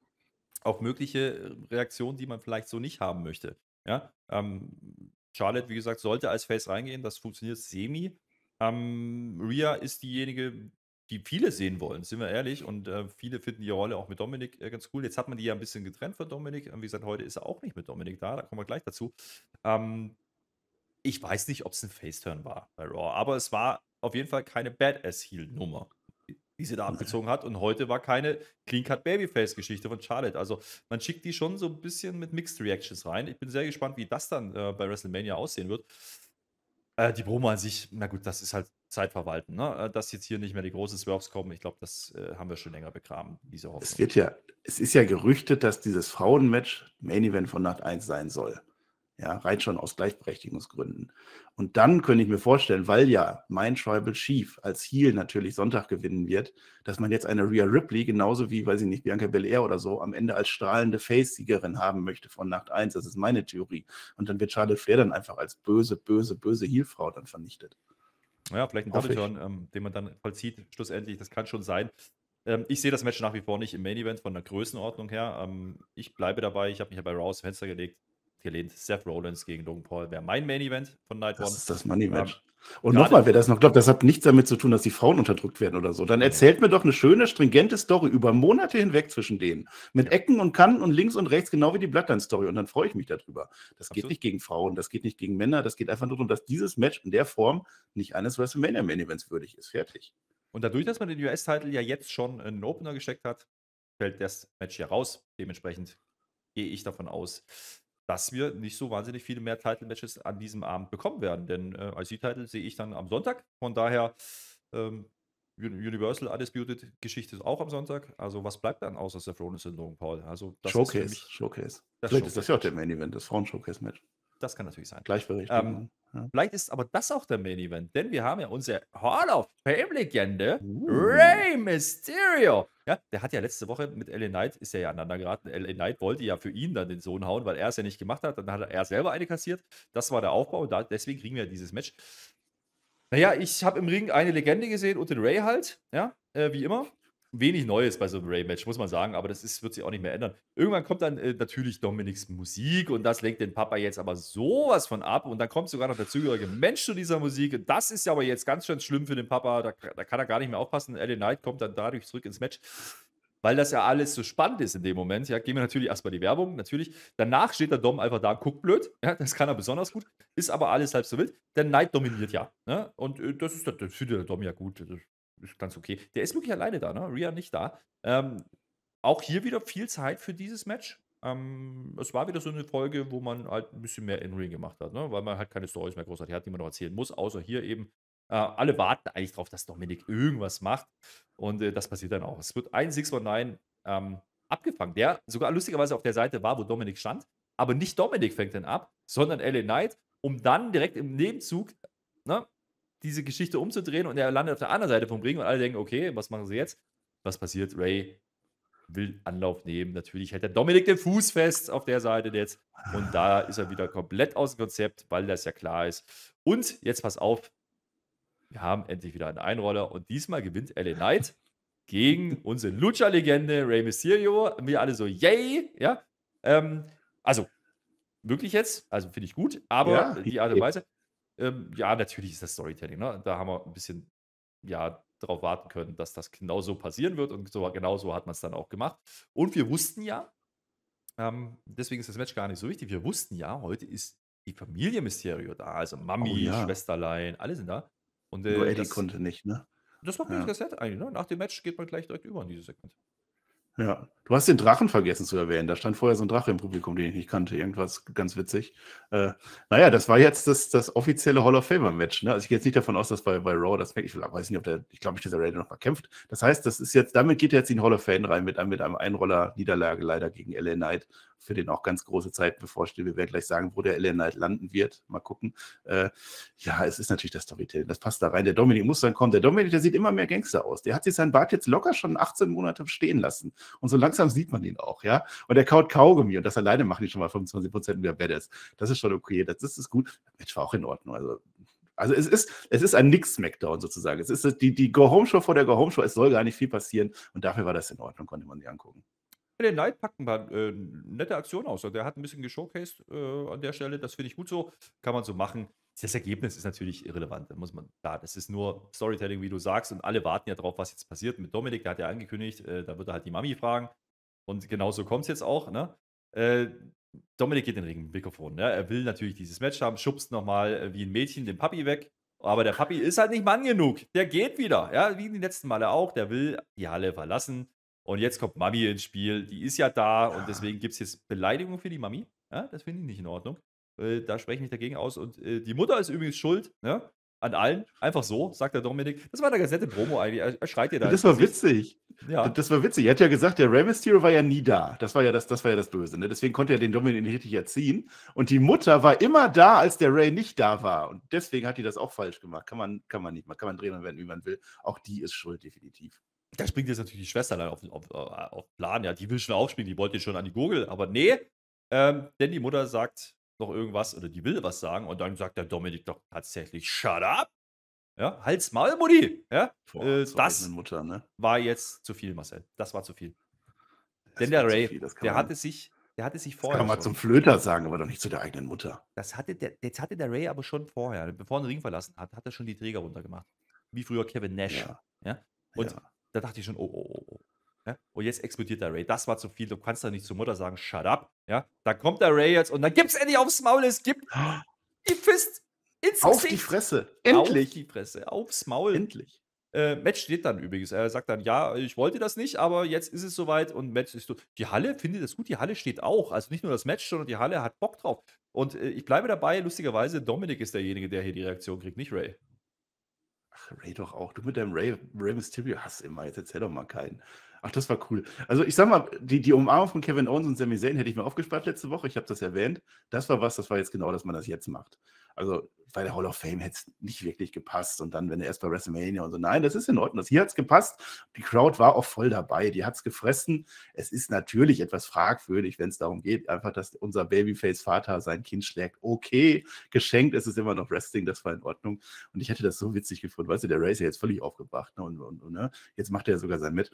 [SPEAKER 2] auf mögliche Reaktionen, die man vielleicht so nicht haben möchte. Ja, ähm, Charlotte, wie gesagt, sollte als Face reingehen, das funktioniert semi. Ähm, Rhea ist diejenige, die viele sehen wollen, sind wir ehrlich. Und äh, viele finden die Rolle auch mit Dominik äh, ganz cool. Jetzt hat man die ja ein bisschen getrennt von Dominik. Wie gesagt, heute ist er auch nicht mit Dominik da, da kommen wir gleich dazu. Ähm, ich weiß nicht, ob es ein Face-Turn war bei Raw, aber es war auf jeden Fall keine Badass-Heel-Nummer, die sie da abgezogen hat. Und heute war keine Clean-Cut-Babyface-Geschichte von Charlotte. Also man schickt die schon so ein bisschen mit Mixed Reactions rein. Ich bin sehr gespannt, wie das dann äh, bei WrestleMania aussehen wird. Äh, die Promo an sich, na gut, das ist halt Zeitverwalten. Ne? Äh, dass jetzt hier nicht mehr die großen Swerves kommen, ich glaube, das äh, haben wir schon länger begraben, diese Hoffnung.
[SPEAKER 3] Es wird ja, es ist ja gerüchtet, dass dieses Frauenmatch Main Event von Nacht 1 sein soll. Ja, rein schon aus Gleichberechtigungsgründen. Und dann könnte ich mir vorstellen, weil ja mein Tribal Chief als Heel natürlich Sonntag gewinnen wird, dass man jetzt eine Rhea Ripley, genauso wie, weiß ich nicht, Bianca Belair oder so, am Ende als strahlende Face-Siegerin haben möchte von Nacht 1. Das ist meine Theorie. Und dann wird Charlotte Flair dann einfach als böse, böse, böse Heel-Frau dann vernichtet.
[SPEAKER 2] Ja, vielleicht ein Double Turn, ähm, den man dann vollzieht, schlussendlich. Das kann schon sein. Ähm, ich sehe das Match nach wie vor nicht im Main Event von der Größenordnung her. Ähm, ich bleibe dabei. Ich habe mich ja bei Raw Fenster gelegt gelehnt. Seth Rollins gegen Logan Paul wäre mein Main Event von Night One.
[SPEAKER 3] Das ist das Money Match. Ähm, und nochmal, wer das noch glaubt, das hat nichts damit zu tun, dass die Frauen unterdrückt werden oder so. Dann erzählt mir doch eine schöne, stringente Story über Monate hinweg zwischen denen. Mit Ecken und Kanten und links und rechts, genau wie die Bloodline-Story. Und dann freue ich mich darüber. Das Absolut. geht nicht gegen Frauen, das geht nicht gegen Männer, das geht einfach nur darum, dass dieses Match in der Form nicht eines WrestleMania Main Events würdig ist. Fertig.
[SPEAKER 2] Und dadurch, dass man den US-Titel ja jetzt schon in den Opener gesteckt hat, fällt das Match ja raus. Dementsprechend gehe ich davon aus, dass wir nicht so wahnsinnig viele mehr Title-Matches an diesem Abend bekommen werden. Denn äh, IC-Title sehe ich dann am Sonntag. Von daher, ähm, Universal Undisputed Geschichte ist auch am Sonntag. Also, was bleibt dann außer Seth Rollins und Logan Paul? Also,
[SPEAKER 3] das Showcase. Ist mich,
[SPEAKER 2] Showcase.
[SPEAKER 3] Das Vielleicht Showcase. ist das ja auch der Main Event, das Frauen-Showcase-Match.
[SPEAKER 2] Das kann natürlich sein.
[SPEAKER 3] Gleichberechtigung.
[SPEAKER 2] Ähm, ja. Vielleicht ist aber das auch der Main Event, denn wir haben ja unsere Hall of Fame-Legende, uh. Rey Mysterio. Ja, der hat ja letzte Woche mit LA Knight, ist er ja aneinander geraten. LA Knight wollte ja für ihn dann den Sohn hauen, weil er es ja nicht gemacht hat. Dann hat er selber eine kassiert. Das war der Aufbau. Da, deswegen kriegen wir dieses Match. Naja, ich habe im Ring eine Legende gesehen und den Ray halt, ja, äh, wie immer wenig Neues bei so einem Ray-Match, muss man sagen, aber das ist, wird sich auch nicht mehr ändern. Irgendwann kommt dann äh, natürlich Dominiks Musik und das lenkt den Papa jetzt aber sowas von ab und dann kommt sogar noch der zugehörige Mensch zu dieser Musik. Und das ist ja aber jetzt ganz schön schlimm für den Papa, da, da kann er gar nicht mehr aufpassen. LA Knight kommt dann dadurch zurück ins Match. Weil das ja alles so spannend ist in dem Moment, ja, gehen wir natürlich erstmal die Werbung, natürlich. Danach steht der Dom einfach da guckt blöd, ja, das kann er besonders gut, ist aber alles halb so wild. Der Knight dominiert ja, ne? und äh, das, ist, das findet der Dom ja gut, das ganz okay. Der ist wirklich alleine da, ne? Rhea nicht da. Ähm, auch hier wieder viel Zeit für dieses Match. Ähm, es war wieder so eine Folge, wo man halt ein bisschen mehr In-Ring gemacht hat, ne? weil man halt keine Stories mehr großartig hat, die man noch erzählen muss, außer hier eben. Äh, alle warten eigentlich darauf, dass Dominik irgendwas macht und äh, das passiert dann auch. Es wird ein 619 ähm, abgefangen, der sogar lustigerweise auf der Seite war, wo Dominik stand, aber nicht Dominik fängt den ab, sondern LA Knight, um dann direkt im Nebenzug ne, diese Geschichte umzudrehen und er landet auf der anderen Seite vom Ring und alle denken, okay, was machen sie jetzt? Was passiert? Ray will Anlauf nehmen. Natürlich hält der Dominik den Fuß fest auf der Seite jetzt. Und da ist er wieder komplett aus dem Konzept, weil das ja klar ist. Und jetzt pass auf, wir haben endlich wieder einen Einroller und diesmal gewinnt LA Knight gegen unsere Lucha-Legende Rey Mysterio. Wir alle so, yay! Ja, ähm, also wirklich jetzt, also finde ich gut, aber ja, die Art und Weise. Ähm, ja, natürlich ist das Storytelling. Ne? Da haben wir ein bisschen ja, darauf warten können, dass das genau so passieren wird. Und so, genau so hat man es dann auch gemacht. Und wir wussten ja, ähm, deswegen ist das Match gar nicht so wichtig, wir wussten ja, heute ist die Familie Mysterio da. Also Mami, oh, ja. Schwesterlein, alle sind da.
[SPEAKER 3] Und, äh, Nur Eddie das, konnte nicht, ne?
[SPEAKER 2] Das war wirklich ja. das eigentlich. Ne? Nach dem Match geht man gleich direkt über in dieses Segment.
[SPEAKER 3] Ja, du hast den Drachen vergessen zu erwähnen. Da stand vorher so ein Drache im Publikum, den ich nicht kannte. Irgendwas ganz witzig. Äh, naja, das war jetzt das, das offizielle Hall of Famer-Match. Ne? Also ich gehe jetzt nicht davon aus, dass bei, bei Raw das ich weiß nicht, ob der, ich glaube nicht, dass der Raider noch mal kämpft. Das heißt, das ist jetzt, damit geht er jetzt in Hall of Fame rein mit, mit einem Einroller-Niederlage leider gegen LA Knight für den auch ganz große Zeit bevorsteht. Wir werden gleich sagen, wo der LA Knight landen wird. Mal gucken. Äh, ja, es ist natürlich das Storytelling. Das passt da rein. Der Dominik muss dann kommen. Der Dominik, der sieht immer mehr Gangster aus. Der hat sich seinen Bart jetzt locker schon 18 Monate stehen lassen. Und so langsam sieht man ihn auch, ja. Und er kaut Kaugummi und das alleine macht ihn schon mal 25 Prozent mehr Badass. Das ist schon okay. Das, das ist gut. Das Match war auch in Ordnung. Also also es ist, es ist ein Nix-Smackdown sozusagen. Es ist die, die Go-Home-Show vor der Go-Home-Show. Es soll gar nicht viel passieren. Und dafür war das in Ordnung, konnte man sich angucken.
[SPEAKER 2] Der Knight packt ein paar äh, nette Aktionen aus. Also der hat ein bisschen geshowcased äh, an der Stelle. Das finde ich gut so. Kann man so machen. Das Ergebnis ist natürlich irrelevant. Da muss man, klar, das ist nur Storytelling, wie du sagst. Und alle warten ja drauf, was jetzt passiert mit Dominik. Der hat ja angekündigt, äh, da wird er halt die Mami fragen. Und genauso kommt es jetzt auch. Ne? Äh, Dominik geht in den Ring Mikrofon. Ne? Er will natürlich dieses Match haben, schubst nochmal äh, wie ein Mädchen den Papi weg. Aber der Papi ist halt nicht Mann genug. Der geht wieder. Ja, wie die letzten Male auch. Der will die Halle verlassen. Und jetzt kommt Mami ins Spiel. Die ist ja da und deswegen gibt es jetzt Beleidigung für die Mami. Ja, das finde ich nicht in Ordnung. Äh, da spreche ich mich dagegen aus. Und äh, die Mutter ist übrigens schuld. Ne? An allen. Einfach so, sagt der Dominik. Das war eine ganz nette Promo eigentlich. Er, er schreit dir da.
[SPEAKER 3] Das war witzig. Ja. Das war witzig. Er hat ja gesagt, der Rey Mysterio war ja nie da. Das war ja das, das, war ja das Böse. Ne? Deswegen konnte er den Dominik nicht richtig erziehen. Und die Mutter war immer da, als der Ray nicht da war. Und deswegen hat die das auch falsch gemacht. Kann man, kann man nicht mal. Kann man drehen und werden, wie man will. Auch die ist schuld, definitiv.
[SPEAKER 2] Da springt jetzt natürlich die Schwester dann auf, auf, auf Plan. Ja, die will schon aufspringen. Die wollte schon an die Gurgel. Aber nee. Ähm, denn die Mutter sagt noch irgendwas oder die will was sagen. Und dann sagt der Dominik doch tatsächlich, shut up. Ja, Hals, Maul, Mutti. Ja, Boah, äh, das Mutter, ne? war jetzt zu viel, Marcel. Das war zu viel. Das Denn der Ray, viel, der hatte sich, der hatte sich vorher.
[SPEAKER 3] Das kann man schon. zum Flöter sagen, aber doch nicht zu der eigenen Mutter.
[SPEAKER 2] Das hatte der, jetzt hatte der Ray aber schon vorher, bevor er den Ring verlassen hat, hat er schon die Träger runtergemacht. Wie früher Kevin Nash. Ja. ja? Und ja. Da dachte ich schon, oh, oh, oh, oh. Ja? Und jetzt explodiert der Ray. Das war zu viel. Du kannst da nicht zur Mutter sagen, shut up. Ja? Dann kommt der Ray jetzt und dann gibt's endlich aufs Maul. Es gibt die Fist
[SPEAKER 3] ins Auf Gesicht. die Fresse. Endlich.
[SPEAKER 2] Auf die Fresse. Aufs Maul.
[SPEAKER 3] Endlich.
[SPEAKER 2] Äh, Matt steht dann übrigens. Er sagt dann, ja, ich wollte das nicht, aber jetzt ist es soweit. Und Matt ist so, die Halle findet das gut. Die Halle steht auch. Also nicht nur das Match, sondern die Halle hat Bock drauf. Und äh, ich bleibe dabei, lustigerweise, Dominik ist derjenige, der hier die Reaktion kriegt, nicht Ray.
[SPEAKER 3] Ach, Ray doch auch. Du mit deinem Ray, Ray Mysterio hast immer. Jetzt erzähl doch mal keinen. Ach, das war cool. Also ich sag mal, die, die Umarmung von Kevin Owens und Sami Zayn hätte ich mir aufgespart letzte Woche. Ich habe das erwähnt. Das war was, das war jetzt genau, dass man das jetzt macht. Also bei der Hall of Fame hätte es nicht wirklich gepasst. Und dann, wenn er erst bei WrestleMania und so, nein, das ist in Ordnung. Das hier hat es gepasst. Die Crowd war auch voll dabei. Die hat es gefressen. Es ist natürlich etwas fragwürdig, wenn es darum geht, einfach, dass unser Babyface-Vater sein Kind schlägt. Okay, geschenkt, es ist immer noch Wrestling, das war in Ordnung. Und ich hätte das so witzig gefunden. Weißt du, der ja jetzt völlig aufgebracht. Ne? Und, und, und ne? jetzt macht er sogar sein mit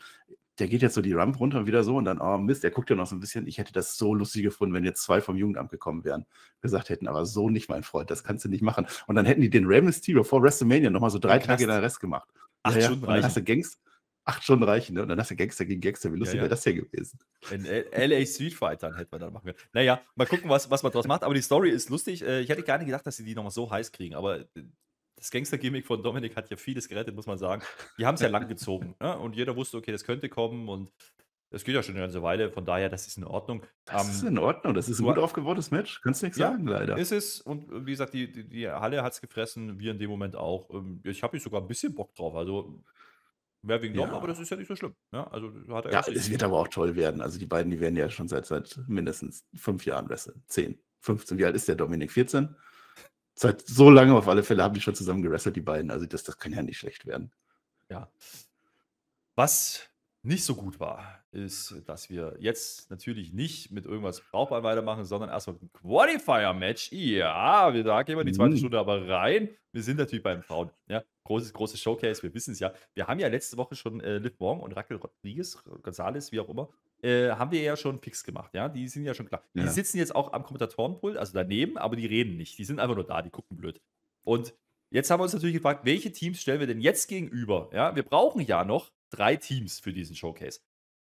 [SPEAKER 3] der geht jetzt so die Ramp runter und wieder so und dann, oh Mist, der guckt ja noch so ein bisschen. Ich hätte das so lustig gefunden, wenn jetzt zwei vom Jugendamt gekommen wären, gesagt hätten, aber so nicht, mein Freund, das kannst du nicht machen. Und dann hätten die den Mysterio vor WrestleMania nochmal so drei Tage in der Rest gemacht.
[SPEAKER 2] Acht ja, Stunden ja.
[SPEAKER 3] reichen. Hast du Gangster, acht Stunden reichen, ne? Und dann hast du Gangster gegen Gangster. Wie lustig ja, wäre das ja gewesen?
[SPEAKER 2] In LA Street Fightern hätten wir dann machen können. Naja, mal gucken, was, was man draus macht. Aber die Story ist lustig. Äh, ich hätte gar nicht gedacht, dass sie die nochmal so heiß kriegen, aber äh, das Gangster-Gimmick von Dominik hat ja vieles gerettet, muss man sagen. Die haben es ja lang gezogen. Ne? Und jeder wusste, okay, das könnte kommen und das geht ja schon eine ganze Weile, von daher, das ist in Ordnung.
[SPEAKER 3] Das um, ist in Ordnung, das ist ein gut aufgebautes Match, kannst du nichts ja, sagen, leider.
[SPEAKER 2] Ist es, und wie gesagt, die, die, die Halle hat es gefressen, wir in dem Moment auch. Ähm, ich habe sogar ein bisschen Bock drauf, also mehr wegen Dom, ja. aber das ist ja nicht so schlimm. Ja, also
[SPEAKER 3] hat er ja es wird aber auch toll werden. Also die beiden, die werden ja schon seit, seit mindestens fünf Jahren wresteln. Zehn, 15, wie alt ist der Dominik? 14? Seit so lange auf alle Fälle haben die schon zusammen gewrestelt, die beiden. Also das, das kann ja nicht schlecht werden.
[SPEAKER 2] Ja. Was nicht so gut war, ist, dass wir jetzt natürlich nicht mit irgendwas brauchbar weitermachen, sondern erstmal ein Qualifier-Match. Ja, wir da gehen wir die zweite mhm. Stunde aber rein. Wir sind natürlich beim Frauen. Ja, großes, großes Showcase, wir wissen es ja. Wir haben ja letzte Woche schon äh, Liv Morgan und Raquel Rodriguez, González, wie auch immer, äh, haben wir ja schon fix gemacht. Ja, die sind ja schon klar. Die sitzen jetzt auch am Kommentatorenpult, also daneben, aber die reden nicht. Die sind einfach nur da, die gucken blöd. Und jetzt haben wir uns natürlich gefragt, welche Teams stellen wir denn jetzt gegenüber? Ja, wir brauchen ja noch drei Teams für diesen Showcase.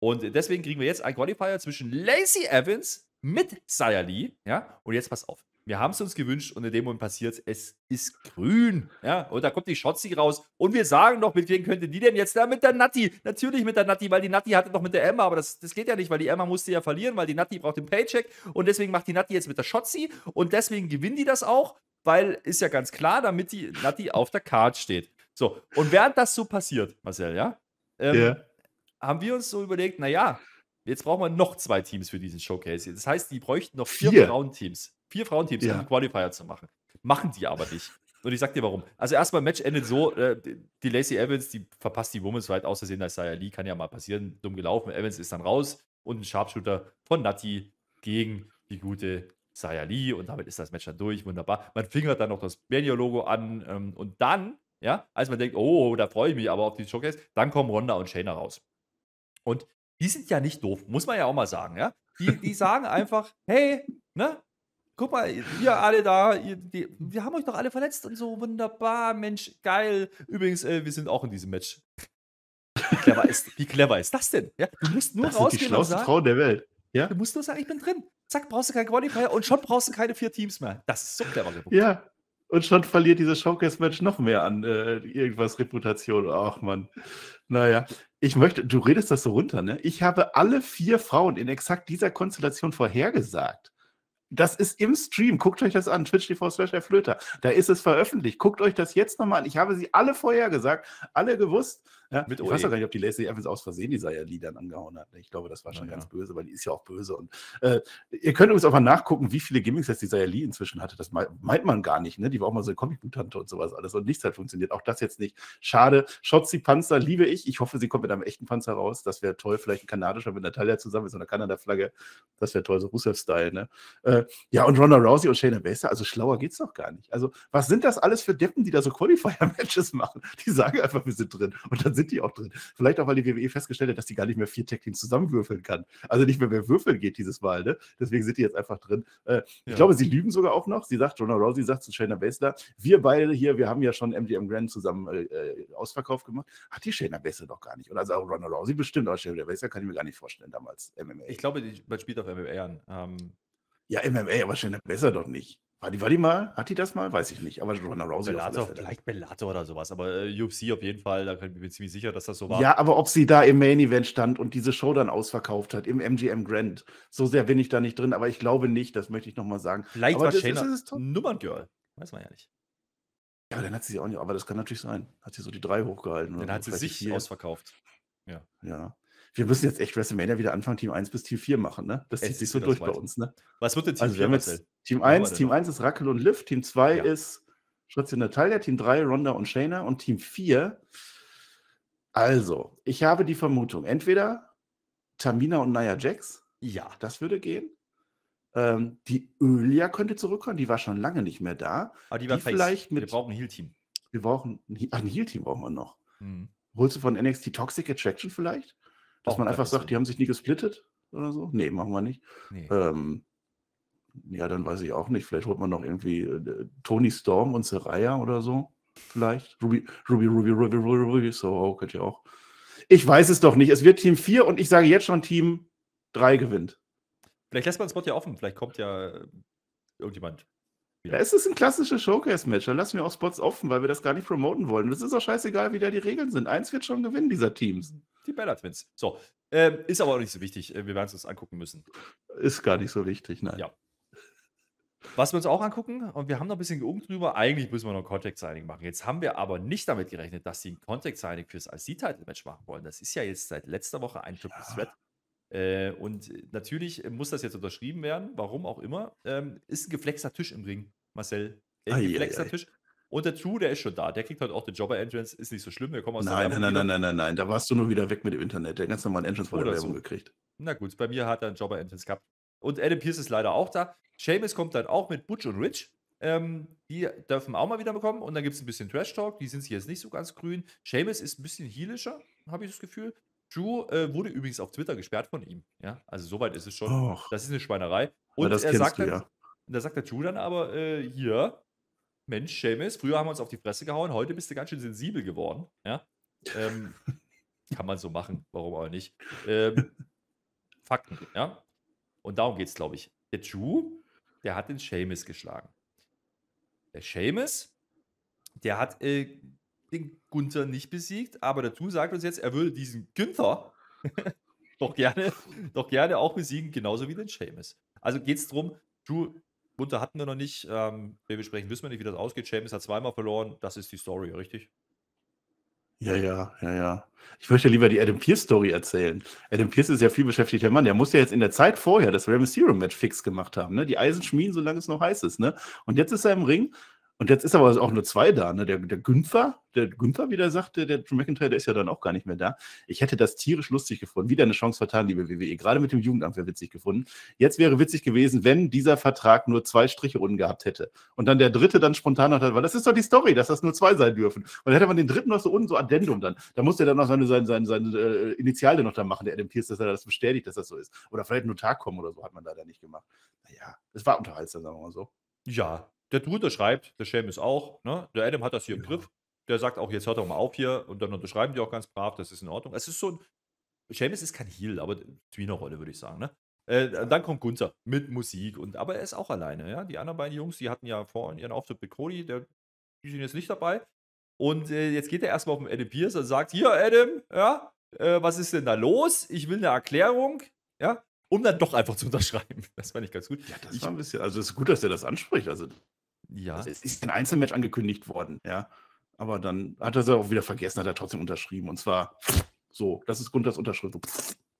[SPEAKER 2] Und deswegen kriegen wir jetzt einen Qualifier zwischen Lacey Evans mit Saya Lee. Ja, und jetzt pass auf. Wir haben es uns gewünscht und in dem Moment passiert es ist grün. Ja, und da kommt die Shotzi raus. Und wir sagen noch, mit wem könnte die denn jetzt? da mit der Natti. Natürlich mit der Natti, weil die Natti hatte noch mit der Emma, aber das, das geht ja nicht, weil die Emma musste ja verlieren, weil die Natti braucht den Paycheck. Und deswegen macht die Natti jetzt mit der Shotzi. Und deswegen gewinnen die das auch, weil ist ja ganz klar, damit die Natti auf der Card steht. So, und während das so passiert, Marcel, ja, ähm, yeah. haben wir uns so überlegt, naja, Jetzt brauchen wir noch zwei Teams für diesen Showcase. Das heißt, die bräuchten noch vier,
[SPEAKER 3] Vier.
[SPEAKER 2] Frauenteams. Vier Frauenteams, um
[SPEAKER 3] Ja.
[SPEAKER 2] die Qualifier zu machen. Machen die aber nicht. Und ich sag dir warum. Also erstmal, Match endet so, äh, die Lacey Evans, die verpasst die Women's Fight aus Versehen, als Saya Lee, kann ja mal passieren, dumm gelaufen. Evans ist dann raus und ein Sharpshooter von Nati gegen die gute Saya Lee und damit ist das Match dann durch, wunderbar. Man fingert dann noch das Mania-Logo an ähm, und dann, ja, als man denkt, oh, da freue ich mich aber auf die Showcase, dann kommen Ronda und Shayna raus. Und die sind ja nicht doof, muss man ja auch mal sagen, ja. Die, die sagen einfach, hey, ne, guck mal, ihr alle da, ihr, die, wir haben euch doch alle verletzt und so, wunderbar, Mensch, geil. Übrigens, äh, wir sind auch in diesem Match. Wie clever ist, wie clever ist das denn? Ja, du musst nur
[SPEAKER 3] Das sind die
[SPEAKER 2] rausgehen und
[SPEAKER 3] schlauesten
[SPEAKER 2] sagen,
[SPEAKER 3] Frauen der Welt. Ja?
[SPEAKER 2] du musst nur sagen, ich bin drin. Zack, brauchst du kein Qualifier und schon brauchst du keine vier Teams mehr. Das ist so clever gebucht.
[SPEAKER 3] Ja. Und schon verliert dieses Showcase-Match noch mehr an äh, irgendwas Reputation. Ach man. Naja, ich möchte, du redest das so runter, ne? Ich habe alle vier Frauen in exakt dieser Konstellation vorhergesagt. Das ist im Stream. Guckt euch das an. Twitch TV slash Flöter. Da ist es veröffentlicht. Guckt euch das jetzt nochmal an. Ich habe sie alle vorhergesagt, alle gewusst. Ja,
[SPEAKER 2] Mit
[SPEAKER 3] ich weiß auch gar nicht, ob die Lacey Evans aus Versehen die Saya-Lee dann angehauen hat. Ich glaube, das war schon
[SPEAKER 2] ja.
[SPEAKER 3] ganz böse, weil die ist ja auch böse. Und äh, ihr könnt übrigens auch mal nachgucken, wie viele Gimmicks jetzt die Saya Lee inzwischen hatte. Das mei- meint man gar nicht. Ne? Die war auch mal so eine Comicbuch-Tante und sowas alles. Und nichts hat funktioniert. Auch das jetzt nicht. Schade. Schotzi Panzer liebe ich. Ich hoffe, sie kommt mit einem echten Panzer raus. Das wäre toll. Vielleicht ein kanadischer mit Natalia zusammen mit so einer Kanada-Flagge. Das wäre toll, so Rusev-Style. Ne? Äh, ja, und Ronda Rousey und Shayna Baszler, also schlauer geht's doch gar nicht. Also, was sind das alles für Deppen, die da so Qualifier-Matches machen? Die sagen einfach, wir sind drin. Und dann sind die auch drin. Vielleicht auch, weil die WWE festgestellt hat, dass die gar nicht mehr vier Tag-Teams zusammenwürfeln kann. Also nicht mehr mehr würfeln geht dieses Mal. Ne? Deswegen sind die jetzt einfach drin. Äh, Ich
[SPEAKER 2] Ja.
[SPEAKER 3] glaube, sie lügen sogar auch noch. Sie sagt, Ronda Rousey sagt zu Shayna Baszler, wir beide hier, wir haben ja schon MGM Grand zusammen äh, äh, Ausverkauf gemacht. Hat die Shayna Baszler doch gar nicht. Und also auch Ronda Rousey bestimmt, aber Shayna Baszler kann ich mir gar nicht vorstellen damals. MMA.
[SPEAKER 2] Ich glaube, die, man spielt auf MMA an. Ähm,
[SPEAKER 3] Ja, MMA, aber Shayna Baszler doch nicht. War die, war die mal? Hat die das mal? Weiß ich nicht. Aber Ronda Rousey
[SPEAKER 2] Bellator, vielleicht Bellator oder sowas, aber äh, UFC auf jeden Fall, da bin ich mir ziemlich sicher, dass das so war.
[SPEAKER 3] Ja, aber ob sie da im Main Event stand und diese Show dann ausverkauft hat, im MGM Grand, so sehr bin ich da nicht drin, aber ich glaube nicht, das möchte ich nochmal sagen.
[SPEAKER 2] Vielleicht
[SPEAKER 3] aber
[SPEAKER 2] war
[SPEAKER 3] das
[SPEAKER 2] Shayna. Nummerngirl. Weiß man ja nicht.
[SPEAKER 3] Ja, dann hat sie sie auch nicht, aber das kann natürlich sein. Hat sie so die drei hochgehalten.
[SPEAKER 2] Dann hat sie sich
[SPEAKER 3] vier.
[SPEAKER 2] ausverkauft.
[SPEAKER 3] Ja. Wir müssen jetzt echt WrestleMania wieder anfangen, Team 1 bis Team 4 machen, ne? Das zieht sich so durch bei
[SPEAKER 2] soweit.
[SPEAKER 3] uns, ne?
[SPEAKER 2] Was wird denn Team
[SPEAKER 3] Also wir
[SPEAKER 2] 4,
[SPEAKER 3] haben
[SPEAKER 2] Marcel?
[SPEAKER 3] jetzt Team
[SPEAKER 2] Was haben wir
[SPEAKER 3] 1,
[SPEAKER 2] denn
[SPEAKER 3] Team
[SPEAKER 2] noch?
[SPEAKER 3] 1 ist Raquel und Liv, Team 2
[SPEAKER 2] Ja.
[SPEAKER 3] ist und Natalia, Team 3 Ronda und Shayna und Team 4. Also, ich habe die Vermutung, entweder Tamina und Nia Jax,
[SPEAKER 2] Ja.
[SPEAKER 3] das würde gehen. Ähm, die Ölia könnte zurückkommen, die war schon lange nicht mehr da.
[SPEAKER 2] Aber die war
[SPEAKER 3] Die vielleicht
[SPEAKER 2] Wir
[SPEAKER 3] mit-
[SPEAKER 2] brauchen ein Heal-Team.
[SPEAKER 3] Wir brauchen ach, ein Heal-Team brauchen wir noch.
[SPEAKER 2] Mhm.
[SPEAKER 3] Holst du von NXT Toxic Attraction vielleicht? Dass man einfach sagt, die haben sich nie gesplittet oder so? Nee, machen wir nicht.
[SPEAKER 2] Nee.
[SPEAKER 3] Ähm, ja, dann weiß ich auch nicht. Vielleicht holt man noch irgendwie äh, Tony Storm und Seraya oder so. Vielleicht. Ruby, Ruby, Ruby, Ruby, Ruby, Ruby. So, könnt ihr auch. Ich weiß es doch nicht. Es wird Team 4 und ich sage jetzt schon, Team 3 gewinnt.
[SPEAKER 2] Vielleicht lässt man den Spot ja offen. Vielleicht kommt ja äh, irgendjemand.
[SPEAKER 3] Ja, es ist ein klassisches Showcase-Match. Da lassen wir auch Spots offen, weil wir das gar nicht promoten wollen. Das ist auch scheißegal, wie da die Regeln sind. Eins wird schon gewinnen, dieser Teams.
[SPEAKER 2] Die Bella Twins. So. Ähm, ist aber auch nicht so wichtig. Äh, Wir werden es uns angucken müssen.
[SPEAKER 3] Ist gar nicht so wichtig, nein.
[SPEAKER 2] Ja. Was wir uns auch angucken, und wir haben noch ein bisschen geungt drüber, eigentlich müssen wir noch ein Contact-Signing machen. Jetzt haben wir aber nicht damit gerechnet, dass sie ein Contact-Signing fürs IC-Title-Match machen wollen. Das ist ja jetzt seit letzter Woche ein Triple
[SPEAKER 3] Ja.
[SPEAKER 2] Äh, und natürlich muss das jetzt unterschrieben werden, warum auch immer. Ähm, ist ein geflexter Tisch im Ring, Marcel. Ein
[SPEAKER 3] Ei, ei,
[SPEAKER 2] geflexter
[SPEAKER 3] ei.
[SPEAKER 2] Tisch. Und der True, der ist schon da. Der kriegt heute auch den Jobber-Entrance. Ist nicht so schlimm. Wir kommen aus der
[SPEAKER 3] Nein,
[SPEAKER 2] Werbung
[SPEAKER 3] nein, nein, nein, nein, nein, nein. Da warst du nur wieder weg mit dem Internet. Der ganz normalen Entrance vor der Werbung
[SPEAKER 2] so.
[SPEAKER 3] gekriegt.
[SPEAKER 2] Na gut, bei mir hat er einen Jobber-Entrance gehabt. Und Adam Pierce ist leider auch da. Seamus kommt dann auch mit Butch und Rich. Ähm, die dürfen auch mal wieder bekommen. Und dann gibt es ein bisschen Trash-Talk. Die sind sich jetzt nicht so ganz grün. Seamus ist ein bisschen heelischer, habe ich das Gefühl. Drew äh, wurde übrigens auf Twitter gesperrt von ihm. Ja, also soweit ist es schon.
[SPEAKER 3] Och,
[SPEAKER 2] Das ist eine Schweinerei. Und er sagt
[SPEAKER 3] du
[SPEAKER 2] dann,
[SPEAKER 3] ja.
[SPEAKER 2] da sagt der Drew dann aber, äh, hier, Mensch, Seamus, früher haben wir uns auf die Fresse gehauen, heute bist du ganz schön sensibel geworden. Ja? Ähm, kann man so machen, warum auch nicht. Ähm, Fakten, ja. Und darum geht es, glaube ich. Der Drew, der hat den Seamus geschlagen. Der Seamus, der hat äh, den Gunther nicht besiegt, aber der Drew sagt uns jetzt, er würde diesen Günther doch gerne, doch gerne auch besiegen, genauso wie den Seamus. Also geht es darum, Drew, Gunther hatten wir noch nicht, ähm, wir besprechen, wissen wir nicht, wie das ausgeht. Seamus hat zweimal verloren, das ist die Story, richtig?
[SPEAKER 3] Ja, ja, ja, ja. Ich möchte lieber die Adam Pearce Story erzählen. Adam Pearce ist ja viel beschäftigter Mann. Der muss ja jetzt in der Zeit vorher das Rey Mysterio Match fix gemacht haben, ne? Die Eisen schmieden, solange es noch heiß ist, ne? Und jetzt ist er im Ring und jetzt ist aber auch nur zwei da, ne? Der, der Günther, der Günther, wie der sagte, der Drew McIntyre, der ist ja dann auch gar nicht mehr da. Ich hätte das tierisch lustig gefunden. Wieder eine Chance vertan, liebe WWE. Gerade mit dem Jugendamt wäre witzig gefunden. Jetzt wäre witzig gewesen, wenn dieser Vertrag nur zwei Striche unten gehabt hätte. Und dann der dritte dann spontan hat, weil das ist doch die Story, dass das nur zwei sein dürfen. Und dann hätte man den dritten noch so unten, so Addendum dann. Da muss der dann noch seine, seine, seine, seine äh, Initiale noch da machen, der Adam Pierce, dass er das bestätigt, dass das so ist. Oder vielleicht nur Tag kommen oder so, hat man leider nicht gemacht. Naja, es war unterhaltsam, sagen wir mal so.
[SPEAKER 2] Ja, der Drew unterschreibt, der Seamus auch. Ne? Der Adam hat das hier im
[SPEAKER 3] Genau.
[SPEAKER 2] Griff. Der sagt auch, jetzt hört doch mal auf hier. Und dann unterschreiben die auch ganz brav, das ist in Ordnung. Es ist so ein. Seamus ist kein Heel, aber Tweener-Rolle, würde ich sagen. Ne? Äh, dann kommt Gunther mit Musik. Und, aber er ist auch alleine. Ja? Die anderen beiden Jungs, die hatten ja vorhin ihren Auftritt mit Cody, der, die sind jetzt nicht dabei. Und äh, jetzt geht er erstmal auf den Adam Pierce und sagt: Hier, Adam, ja, äh, was ist denn da los? Ich will eine Erklärung. Ja, um dann doch einfach zu unterschreiben. Das fand ich ganz gut.
[SPEAKER 3] Ja, das
[SPEAKER 2] Ich-
[SPEAKER 3] war ein bisschen, also es ist gut, dass er das anspricht. Also
[SPEAKER 2] Ja,
[SPEAKER 3] Also es ist ein Einzelmatch angekündigt worden, ja. Aber dann hat er es auch wieder vergessen, hat er trotzdem unterschrieben. Und zwar so, das ist Gunthers Unterschrift. So,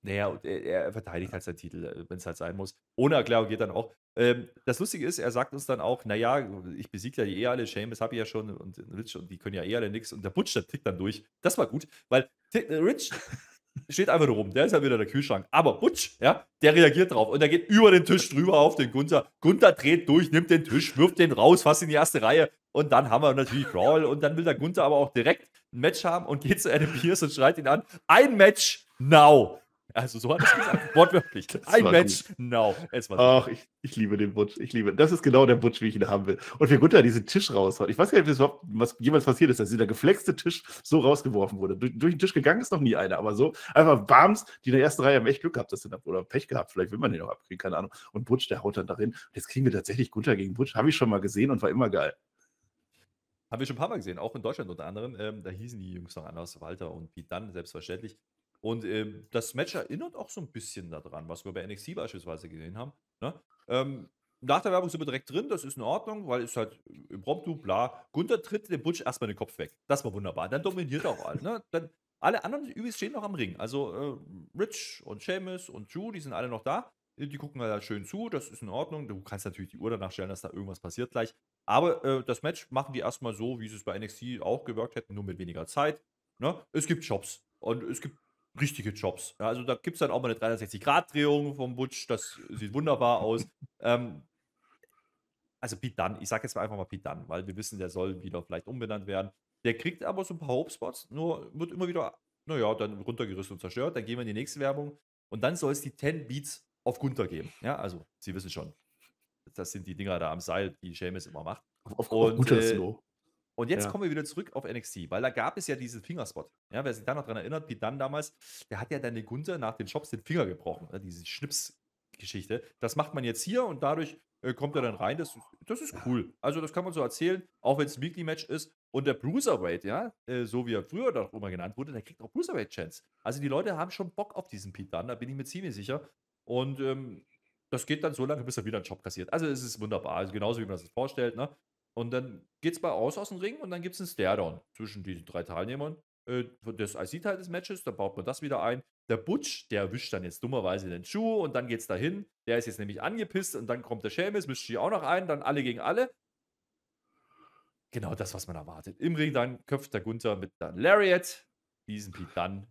[SPEAKER 2] Naja, und er, er verteidigt halt seinen Titel, wenn es halt sein muss. Ohne Erklärung geht dann auch. Ähm, das Lustige ist, er sagt uns dann auch, naja, ich besiege ja die eh alle, Seamus habe ich ja schon und Rich und die können ja eh alle nix. Und der Butch, der tickt dann durch. Das war gut, weil äh, Rich steht einfach nur rum, der ist ja wieder der Kühlschrank. Aber Butch, ja, der reagiert drauf und der geht über den Tisch drüber auf den Gunther. Gunther dreht durch, nimmt den Tisch, wirft den raus, fast in die erste Reihe. Und dann haben wir natürlich Brawl und dann will der Gunther aber auch direkt ein Match haben und geht zu Adam Pierce und schreit ihn an: Ein Match now! Also so hat er es gesagt, wortwörtlich. Ein Match now. Es war
[SPEAKER 3] Ach, ich, ich liebe den Butch. Ich liebe. Das ist genau der Butch, wie ich ihn haben will. Und wie Gunther diesen Tisch raushaut. Ich weiß gar nicht, ob das überhaupt was jemals passiert ist, dass dieser geflexte Tisch so rausgeworfen wurde. Durch, durch den Tisch gegangen ist noch nie einer, aber so einfach Bams, die in der ersten Reihe haben echt Glück gehabt, dass sie da, oder Pech gehabt. Vielleicht will man den auch abkriegen, keine Ahnung. Und Butch, der haut dann darin. Und jetzt kriegen wir tatsächlich Gunther gegen Butch. Habe ich schon mal gesehen und war immer geil.
[SPEAKER 2] Haben wir schon ein paar Mal gesehen, auch in Deutschland unter anderem. Ähm, da hießen die Jungs noch anders, Walter und Pete Dunn, selbstverständlich. Und ähm, das Match erinnert auch so ein bisschen daran, was wir bei NXT beispielsweise gesehen haben. Ne? Ähm, nach der Werbung sind wir direkt drin, das ist in Ordnung, weil es halt impromptu, bla. Gunther tritt dem Butch erstmal den Kopf weg. Das war wunderbar. Dann dominiert er auch alle. Ne? Dann, alle anderen übrigens stehen noch am Ring. Also äh, Rich und Seamus und Drew, die sind alle noch da. Die gucken halt schön zu, das ist in Ordnung. Du kannst natürlich die Uhr danach stellen, dass da irgendwas passiert gleich. Aber äh, das Match machen die erstmal so, wie sie es bei NXT auch gewirkt hätten, nur mit weniger Zeit. Ne? Es gibt Jobs und es gibt richtige Jobs. Ja, also da gibt es dann auch mal eine 360-Grad-Drehung vom Butch, das sieht wunderbar aus. ähm, also Pete Dunn, ich sage jetzt mal einfach mal Pete Dunn, weil wir wissen, der soll wieder vielleicht umbenannt werden. Der kriegt aber so ein paar Hope-Spots, nur wird immer wieder, naja, dann runtergerissen und zerstört. Dann gehen wir in die nächste Werbung und dann soll es die 10 Beats auf Gunther geben. Ja, also Sie wissen schon, das sind die Dinger da am Seil, die Seamus immer macht.
[SPEAKER 3] Auf, auf,
[SPEAKER 2] Und,
[SPEAKER 3] auf guter
[SPEAKER 2] äh,
[SPEAKER 3] Slow.
[SPEAKER 2] Und jetzt
[SPEAKER 3] Ja.
[SPEAKER 2] kommen wir wieder zurück auf NXT, weil da gab es ja diesen Fingerspot. Ja, wer sich da noch dran erinnert, Pete Dunne damals, der hat ja dann den Gunther nach den Shops den Finger gebrochen. Ne, diese Schnipsgeschichte. Das macht man jetzt hier und dadurch äh, kommt er dann rein. Das, das ist cool. Also, das kann man so erzählen, auch wenn es ein Weekly-Match ist. Und der Bruiserweight, ja, äh, so wie er früher doch immer genannt wurde, der kriegt auch Bruiserweight-Chance. Also, die Leute haben schon Bock auf diesen Pete Dunne, da bin ich mir ziemlich sicher. Und ähm, das geht dann so lange, bis er wieder einen Job kassiert. Also, es ist wunderbar. Also, genauso wie man sich das vorstellt, ne? Und dann geht es bei aus aus dem Ring und dann gibt es einen Stare-Down zwischen diesen drei Teilnehmern. Äh, das IC-Teil des Matches, dann baut man das wieder ein. Der Butch, der erwischt dann jetzt dummerweise den Schuh und dann geht es dahin. Der ist jetzt nämlich angepisst und dann kommt der Seamus, mischt sich auch noch ein, dann alle gegen alle. Genau das, was man erwartet. Im Ring dann köpft der Gunther mit der Lariat, diesen Pete dann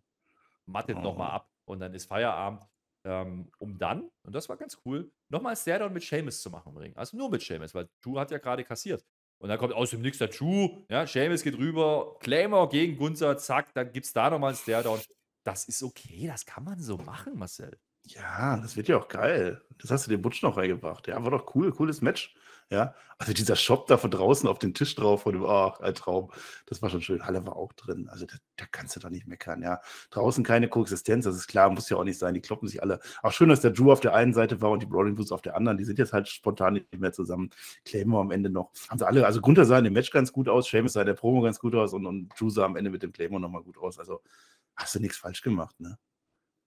[SPEAKER 2] mattet
[SPEAKER 3] Oh.
[SPEAKER 2] nochmal ab und dann ist Feierabend. Ähm, um dann, und das war ganz cool, nochmal Stare-Down mit Seamus zu machen im Ring. Also nur mit Seamus, weil Drew hat ja gerade kassiert. Und dann kommt aus dem Nix der Drew, ja, Seamus geht rüber, Claymore gegen Gunther, zack, dann gibt es da nochmal ein Stare-Down. Das ist okay, das kann man so machen, Marcel.
[SPEAKER 3] Ja, das wird ja auch geil. Das hast du dem Butch noch reingebracht. Ja, war doch cool, cooles Match. Ja, also dieser Shop da von draußen auf dem Tisch drauf dem, oh, ein Traum. Das war schon schön. Halle war auch drin. Also da, da kannst du doch nicht meckern. Ja, draußen keine Koexistenz, das ist klar, muss ja auch nicht sein. Die kloppen sich alle. Auch schön, dass der Drew auf der einen Seite war und die Brawling Boots auf der anderen. Die sind jetzt halt spontan nicht mehr zusammen. Claymore am Ende noch. Haben sie alle, also Gunther sah in dem Match ganz gut aus, Seamus sah in der Promo ganz gut aus und, und Drew sah am Ende mit dem Claymore nochmal gut aus. Also hast du nichts falsch gemacht, ne?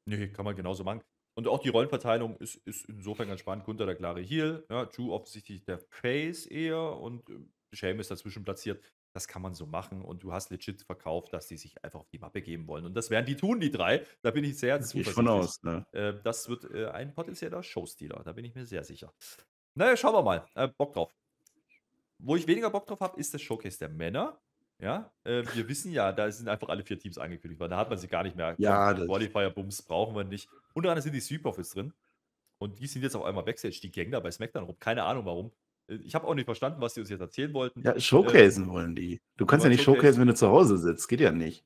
[SPEAKER 2] Nee, kann man genauso machen. Und auch die Rollenverteilung ist, ist insofern ganz spannend. Gunther der klare Heel, ja, Drew offensichtlich der Face eher und äh, Seamus dazwischen platziert. das kann man so machen und du hast legit verkauft, dass die sich einfach auf die Mappe geben wollen. Und das werden die tun, die drei. Da bin ich sehr
[SPEAKER 3] Das gehe ich von
[SPEAKER 2] zuversichtlich.
[SPEAKER 3] aus, ne?
[SPEAKER 2] Äh, das wird äh, ein potenzieller Showstealer, da bin ich mir sehr sicher. Naja, schauen wir mal. Äh, Bock drauf. Wo ich weniger Bock drauf habe, ist das Showcase der Männer. Ja, äh, wir wissen ja, da sind einfach alle vier Teams angekündigt worden. Da hat man sie gar nicht mehr.
[SPEAKER 3] Ja, das
[SPEAKER 2] Qualifier-Bums brauchen wir nicht. Unter anderem sind die Sweep Office drin. Und die sind jetzt auf einmal Backstage. Die gängen da bei SmackDown rum. Keine Ahnung warum. Äh, Ich habe auch nicht verstanden, was die uns jetzt erzählen wollten.
[SPEAKER 3] ja,
[SPEAKER 2] Äh,
[SPEAKER 3] showcasen wollen die. Du kannst ja nicht
[SPEAKER 2] showcasen.
[SPEAKER 3] showcasen, wenn du zu Hause sitzt. Geht ja nicht.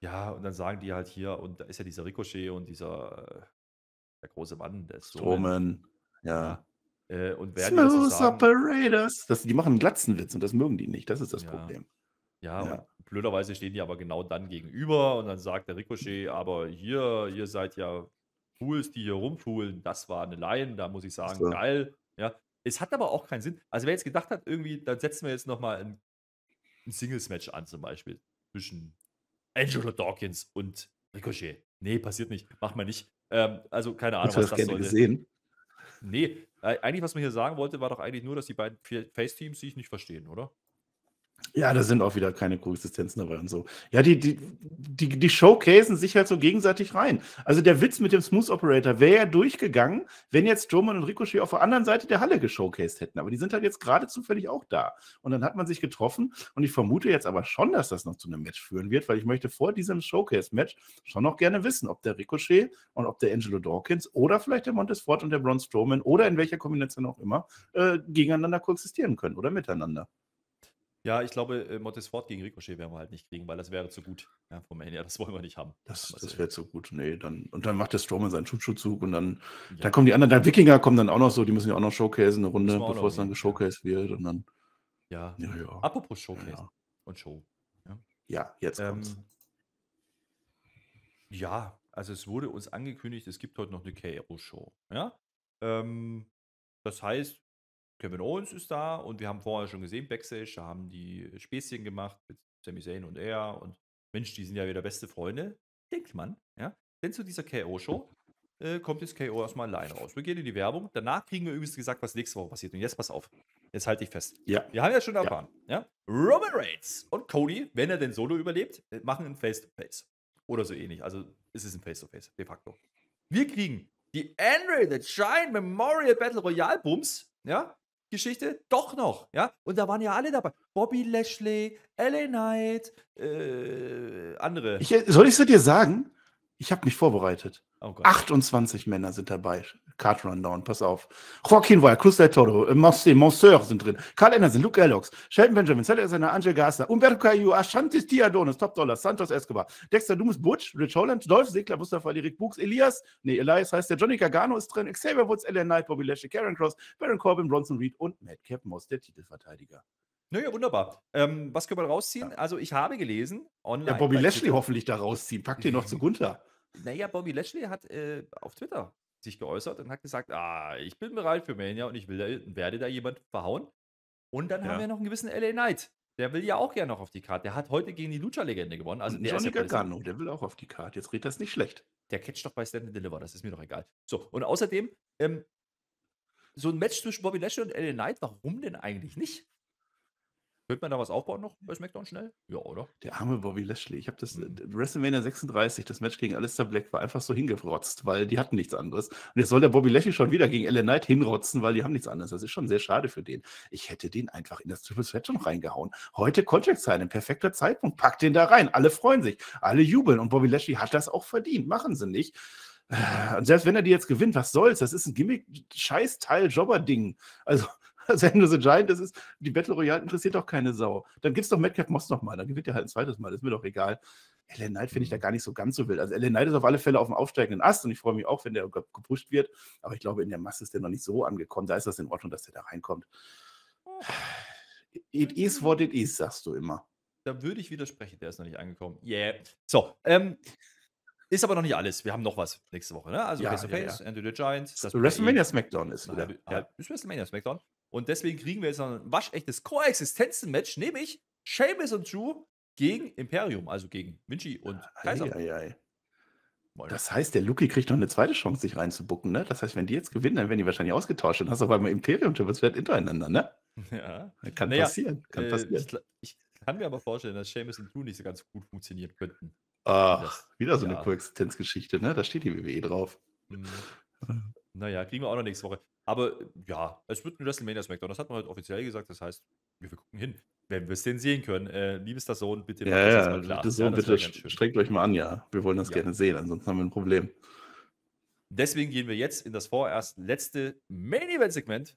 [SPEAKER 2] ja, und dann sagen die halt hier, und da ist ja dieser Ricochet und dieser äh, der große Mann, der ist so.
[SPEAKER 3] Strowman, ja.
[SPEAKER 2] Äh, und werden die das so
[SPEAKER 3] Smooth
[SPEAKER 2] sagen,
[SPEAKER 3] Operators. Das, die machen einen Glatzenwitz und das mögen die nicht. Das ist das
[SPEAKER 2] Ja.
[SPEAKER 3] Problem.
[SPEAKER 2] Ja,
[SPEAKER 3] Ja.
[SPEAKER 2] Blöderweise stehen die aber genau dann gegenüber und dann sagt der Ricochet, aber hier, ihr seid ja Fools, die hier rumfuhlen. Das war eine Line, da muss ich sagen,
[SPEAKER 3] So.
[SPEAKER 2] geil. Ja, es hat aber auch keinen Sinn. Also wer jetzt gedacht hat, irgendwie, dann setzen wir jetzt nochmal ein, ein Singles-Match an zum Beispiel zwischen Angelo Dawkins und Ricochet. Nee, passiert nicht. Macht man nicht. Ähm, also keine Ahnung, was
[SPEAKER 3] das gerne
[SPEAKER 2] sollte.
[SPEAKER 3] gesehen?
[SPEAKER 2] Nee, äh, eigentlich, was man hier sagen wollte, war doch eigentlich nur, dass die beiden Fa- Face-Teams sich nicht verstehen, oder?
[SPEAKER 3] Ja, da sind auch wieder keine Koexistenzen dabei und so. Ja, die, die, die, die showcasen sich halt so gegenseitig rein. Also der Witz mit dem Smooth Operator wäre ja durchgegangen, wenn jetzt Strowman und Ricochet auf der anderen Seite der Halle geshowcased hätten. Aber die sind halt jetzt gerade zufällig auch da. Und dann hat man sich getroffen und ich vermute jetzt aber schon, dass das noch zu einem Match führen wird, weil ich möchte vor diesem Showcase-Match schon noch gerne wissen, ob der Ricochet und ob der Angelo Dawkins oder vielleicht der Montesfort und der Braun Strowman oder in welcher Kombination auch immer äh, gegeneinander koexistieren können oder miteinander.
[SPEAKER 2] Ja, ich glaube, äh, Montesfort gegen Ricochet werden wir halt nicht kriegen, weil das wäre zu gut. Ja, vom Mania, das wollen wir nicht haben.
[SPEAKER 3] Das, das wäre zu gut. Nee, dann, und dann macht der Strowman seinen Chuchu-Zug und dann,
[SPEAKER 2] ja.
[SPEAKER 3] dann kommen die anderen, dann Wikinger kommen dann auch noch so, die müssen ja auch noch showcasen, eine Runde, bevor es dann geshowcased wird und dann,
[SPEAKER 2] ja.
[SPEAKER 3] ja, ja.
[SPEAKER 2] Apropos Showcase
[SPEAKER 3] Ja,
[SPEAKER 2] und Show.
[SPEAKER 3] ja jetzt kommt's.
[SPEAKER 2] Ähm, ja, also es wurde uns angekündigt, es gibt heute noch eine KO-Show. Ja? Ähm, das heißt, Kevin Owens ist da und wir haben vorher schon gesehen, Backstage, da haben die Späßchen gemacht mit Sami Zayn und er und Mensch, die sind ja wieder beste Freunde. Denkt man, ja. Denn zu dieser KO-Show äh, kommt jetzt KO erstmal allein raus. Wir gehen in die Werbung. Danach kriegen wir übrigens gesagt, was nächste Woche passiert. Und jetzt pass auf. Jetzt halte ich fest.
[SPEAKER 3] Ja,
[SPEAKER 2] Wir haben ja schon
[SPEAKER 3] Ja.
[SPEAKER 2] erfahren, ja. Roman Reigns und Cody, wenn er denn solo überlebt, äh, machen ein Face-to-Face. Oder so ähnlich. Also es ist ein Face-to-Face, de facto. Wir kriegen die Andre the Giant Memorial Battle Royale Bums, ja, Geschichte doch noch, ja. Und da waren ja alle dabei. Bobby Lashley, LA Knight, äh, andere.
[SPEAKER 3] ich, soll ich es dir sagen? Ich habe mich vorbereitet.
[SPEAKER 2] oh Gott.
[SPEAKER 3] 28 Männer sind dabei. Card Rundown, pass auf. Joaquin Wire, Cruz del Toro, äh, Monse, Monsieur sind drin. Carl Anderson, Luke Ellox, Shelton Benjamin, Sally Alexander, Angel Garza, Umberto Caillou, Ashantis Diadonis, Top Dollar, Santos Escobar, Dexter Dumas, Butch, Rich Holland, Dolph Ziggler, Mustafa Ali, Rick Books, Elias, nee, Elias heißt der, Johnny Gargano ist drin, Xavier Woods, Ellen Knight, Bobby Lashley, Karen Cross, Baron Corbin, Bronson Reed und Madcap Moss, der Titelverteidiger.
[SPEAKER 2] Naja, wunderbar. Ähm, was können wir rausziehen? Also, ich habe gelesen, online.
[SPEAKER 3] Ja, Bobby Lashley hoffentlich da rausziehen. Pack den noch zu Gunther.
[SPEAKER 2] Naja, Bobby Lashley hat äh, auf Twitter sich geäußert und hat gesagt, ah, ich bin bereit für Mania und ich will da, werde da jemand verhauen. Und dann haben
[SPEAKER 3] Ja.
[SPEAKER 2] wir noch einen gewissen LA Knight. Der will ja auch gerne noch auf die Karte. Der hat heute gegen die Lucha-Legende gewonnen. Also
[SPEAKER 3] Und
[SPEAKER 2] der,
[SPEAKER 3] Johnny. Gargano, der will auch auf die Karte. Jetzt redet das nicht schlecht.
[SPEAKER 2] der catcht doch bei Stand and Deliver, das ist mir doch egal. So, und außerdem, ähm, so ein Match zwischen Bobby Lashley und LA Knight, warum denn eigentlich nicht? Könnte man da was aufbauen noch bei SmackDown schnell? Ja, oder?
[SPEAKER 3] Der arme Bobby Lashley. Ich habe das
[SPEAKER 2] Mhm.
[SPEAKER 3] äh, WrestleMania 36, das Match gegen Alistair Black, war einfach so hingerotzt, weil die hatten nichts anderes. Und jetzt soll der Bobby Lashley schon wieder gegen LA Knight hinrotzen, weil die haben nichts anderes. Das ist schon sehr schade für den. Ich hätte den einfach in das Triple Threat schon reingehauen. Heute Contract sein, ein perfekter Zeitpunkt. Pack den da rein. Alle freuen sich, alle jubeln und Bobby Lashley hat das auch verdient. Machen sie nicht. Und selbst wenn er die jetzt gewinnt, was soll's? Das ist ein Gimmick-Scheiß-Teil-Jobber-Ding. Also, Sendo the Giant, das ist, die Battle Royale interessiert doch keine Sau. Dann gibt's doch Madcap Moss nochmal, dann gewinnt er halt ein zweites Mal, das ist mir doch egal. Ellen Knight finde ich da gar nicht so ganz so wild. Also Ellen Knight ist auf alle Fälle auf dem aufsteigenden Ast und ich freue mich auch, wenn der ge- gepusht wird. Aber ich glaube, in der Masse ist der noch nicht so angekommen. Da ist das in Ordnung, dass der da reinkommt. It is what it is, sagst du immer.
[SPEAKER 2] Da würde ich widersprechen, der ist noch nicht angekommen. Yeah. So, ähm, ist aber noch nicht alles. Wir haben noch was nächste Woche, ne? Also
[SPEAKER 3] Ja,
[SPEAKER 2] Face to
[SPEAKER 3] ja,
[SPEAKER 2] Face, Enter the Giants. das
[SPEAKER 3] WrestleMania Smackdown ist wieder.
[SPEAKER 2] halbe- Ja, ist WrestleMania SmackDown. Und deswegen kriegen wir jetzt noch ein waschechtes Koexistenzen-Match, nämlich Sheamus und Drew gegen Imperium, also gegen Vinci und Kaiser.
[SPEAKER 3] Ei, ei, ei. Das heißt, der Luki kriegt noch eine zweite Chance, sich reinzubucken, ne? Das heißt, wenn die jetzt gewinnen, dann werden die wahrscheinlich ausgetauscht. Dann hast du auf einmal Imperium, das wird hintereinander, ne?
[SPEAKER 2] ja.
[SPEAKER 3] Kann
[SPEAKER 2] Naja,
[SPEAKER 3] passieren. Kann
[SPEAKER 2] Äh,
[SPEAKER 3] passieren.
[SPEAKER 2] ich, ich kann mir aber vorstellen, dass Seamus und Drew nicht so ganz gut funktionieren könnten.
[SPEAKER 3] Ach, wieder so eine
[SPEAKER 2] ja.
[SPEAKER 3] Koexistenzgeschichte, ne? Da steht die WWE drauf.
[SPEAKER 2] Mhm. Naja, kriegen wir auch noch nächste Woche. Aber ja, es wird ein WrestleMania Smackdown. Das hat man heute offiziell gesagt. Das heißt, wir gucken hin, wenn wir es denn sehen können. Äh, liebes das Sohn, bitte
[SPEAKER 3] Ja,
[SPEAKER 2] das
[SPEAKER 3] ja,
[SPEAKER 2] mal klar.
[SPEAKER 3] bitte so,
[SPEAKER 2] ja, das
[SPEAKER 3] bitte strengt euch mal an, ja. Wir wollen das
[SPEAKER 2] Ja.
[SPEAKER 3] gerne sehen, ansonsten haben wir ein Problem.
[SPEAKER 2] Deswegen gehen wir jetzt in das vorerst letzte Main Event Segment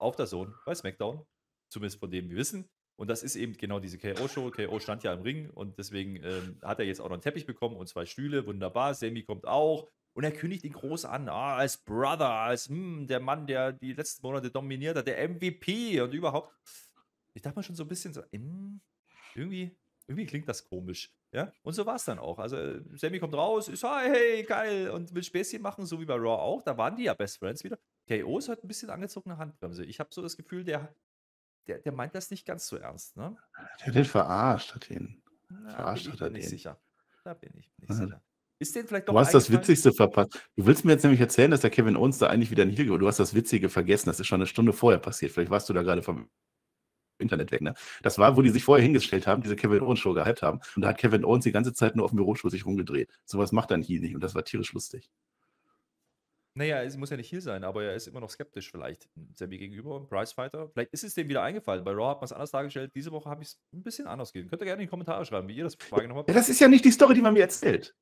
[SPEAKER 2] auf der Zone bei SmackDown. Zumindest von dem wir wissen. Und das ist eben genau diese KO-Show. KO stand ja im Ring und deswegen ähm, hat er jetzt auch noch einen Teppich bekommen und zwei Stühle. Wunderbar. Sammy kommt auch. Und er kündigt ihn groß an, ah, als Brother, als hm, der Mann, der die letzten Monate dominiert hat, der MVP und überhaupt. Ich dachte mir schon so ein bisschen so, hm, irgendwie, irgendwie klingt das komisch. Ja, und so war es dann auch. Also, Sammy kommt raus, ist, ah, hey, geil, und will Späßchen machen, so wie bei Raw auch. Da waren die ja Best Friends wieder. KO ist halt ein bisschen angezogene Handbremse. Ich habe so das Gefühl, der, der, der meint das nicht ganz so ernst, ne?
[SPEAKER 3] Der hat den verarscht, hat ihn.
[SPEAKER 2] Na,
[SPEAKER 3] Verarscht
[SPEAKER 2] bin
[SPEAKER 3] hat
[SPEAKER 2] ich
[SPEAKER 3] er den.
[SPEAKER 2] sicher. Da bin ich nicht
[SPEAKER 3] Ja.
[SPEAKER 2] sicher. Ist den vielleicht doch
[SPEAKER 3] Du hast das? Witzigste verpasst. Du willst mir jetzt nämlich erzählen, dass der Kevin Owens da eigentlich wieder ein Heel Du hast das Witzige vergessen. Das ist schon eine Stunde vorher passiert. Vielleicht warst du da gerade vom Internet weg. Ne? Das war, wo die sich vorher hingestellt haben, diese Kevin Owens Show gehypt haben. Und da hat Kevin Owens die ganze Zeit nur auf dem Bürostuhl sich rumgedreht. Sowas macht ein Heel nicht. Und das war tierisch lustig.
[SPEAKER 2] Naja, es muss ja nicht hier sein, aber er ist immer noch skeptisch vielleicht Sammy gegenüber, Pricefighter. Vielleicht ist es dem wieder eingefallen. Bei Raw hat man es anders dargestellt. Diese Woche habe ich es ein bisschen anders gesehen. Könnt ihr gerne in die Kommentare schreiben, wie ihr das wahrgenommen habt.
[SPEAKER 3] Ja, das ist ja nicht die Story, die man mir erzählt.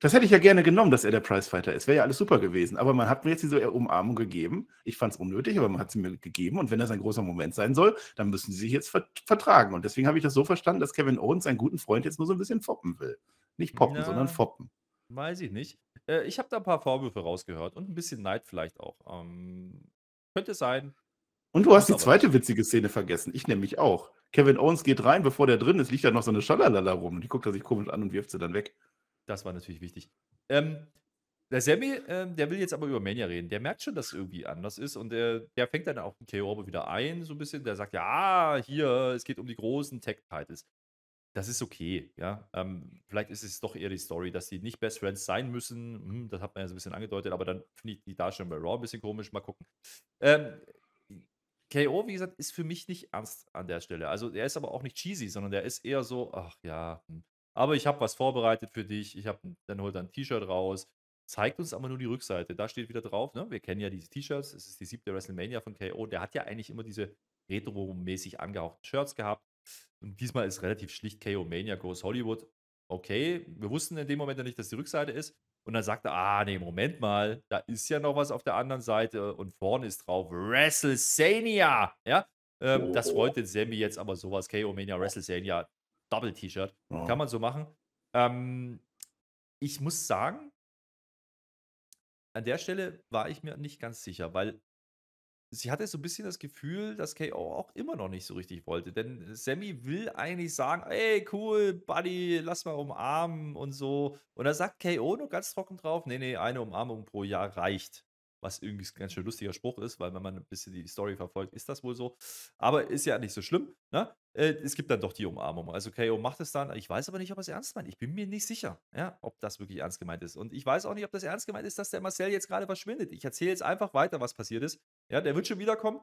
[SPEAKER 3] Das hätte ich ja gerne genommen, dass er der Prizefighter ist. Wäre ja alles super gewesen. Aber man hat mir jetzt diese Umarmung gegeben. Ich fand es unnötig, aber man hat sie mir gegeben. Und wenn das ein großer Moment sein soll, dann müssen sie sich jetzt ver vertragen. Und deswegen habe ich das so verstanden, dass Kevin Owens seinen guten Freund jetzt nur so ein bisschen foppen will. Nicht poppen,
[SPEAKER 2] Na.
[SPEAKER 3] sondern foppen.
[SPEAKER 2] Weiß ich nicht. Äh, ich habe da ein paar Vorwürfe rausgehört und ein bisschen Neid vielleicht auch. Ähm, könnte sein.
[SPEAKER 3] Und du hast die zweite witzige Szene vergessen. Ich nämlich auch. Kevin Owens geht rein, bevor der drin ist, liegt da noch so eine Schalalala rum. Die guckt er sich komisch an und wirft sie dann weg.
[SPEAKER 2] Das war natürlich wichtig. Ähm, der Sammy, ähm, der will jetzt aber über Mania reden. Der merkt schon, dass es irgendwie anders ist und der, der fängt dann auch den KO aber wieder ein, so ein bisschen. Der sagt, ja, hier, es geht um die großen Tech-Titles. Das ist okay, ja. Ähm, vielleicht ist es doch eher die Story, dass die nicht Best Friends sein müssen. Hm, das hat man ja so ein bisschen angedeutet, aber dann finde ich die Darstellung bei Raw ein bisschen komisch. Mal gucken. Ähm, KO, wie gesagt, ist für mich nicht ernst an der Stelle. Also, er ist aber auch nicht cheesy, sondern der ist eher so, ach ja, hm. Aber ich habe was vorbereitet für dich. Ich habe, dann holt er ein T-Shirt raus, zeigt uns aber nur die Rückseite. Da steht wieder drauf, ne? Wir kennen ja diese T-Shirts. Es ist die siebte WrestleMania von KO. Der hat ja eigentlich immer diese retro-mäßig angehauchten Shirts gehabt. Und diesmal ist relativ schlicht KO Mania Goes Hollywood. Okay, wir wussten in dem Moment ja nicht, dass die Rückseite ist. Und dann sagt er, ah, nee, Moment mal, da ist ja noch was auf der anderen Seite und vorne ist drauf WrestleSania. Ja, ähm, das
[SPEAKER 3] Oh.
[SPEAKER 2] freut den Sammy jetzt aber sowas. KO Mania WrestleSania Double T-Shirt.
[SPEAKER 3] Oh.
[SPEAKER 2] Kann man so machen. Ähm, ich muss sagen, an der Stelle war ich mir nicht ganz sicher, weil sie hatte so ein bisschen das Gefühl, dass KO auch immer noch nicht so richtig wollte. Denn Sammy will eigentlich sagen, ey, cool, Buddy, lass mal umarmen und so. Und da sagt KO nur ganz trocken drauf, nee, nee, eine Umarmung pro Jahr reicht. Was irgendwie ein ganz schön lustiger Spruch ist, weil wenn man ein bisschen die Story verfolgt, ist das wohl so. Aber ist ja nicht so schlimm. Ne? Äh, es gibt dann doch die Umarmung. Also KO macht es dann. Ich weiß aber nicht, ob er es ernst meint. Ich bin mir nicht sicher, ja, ob das wirklich ernst gemeint ist. Und ich weiß auch nicht, ob das ernst gemeint ist, dass der Marcel jetzt gerade verschwindet. Ich erzähle jetzt einfach weiter, was passiert ist. Ja, der wird schon wiederkommen.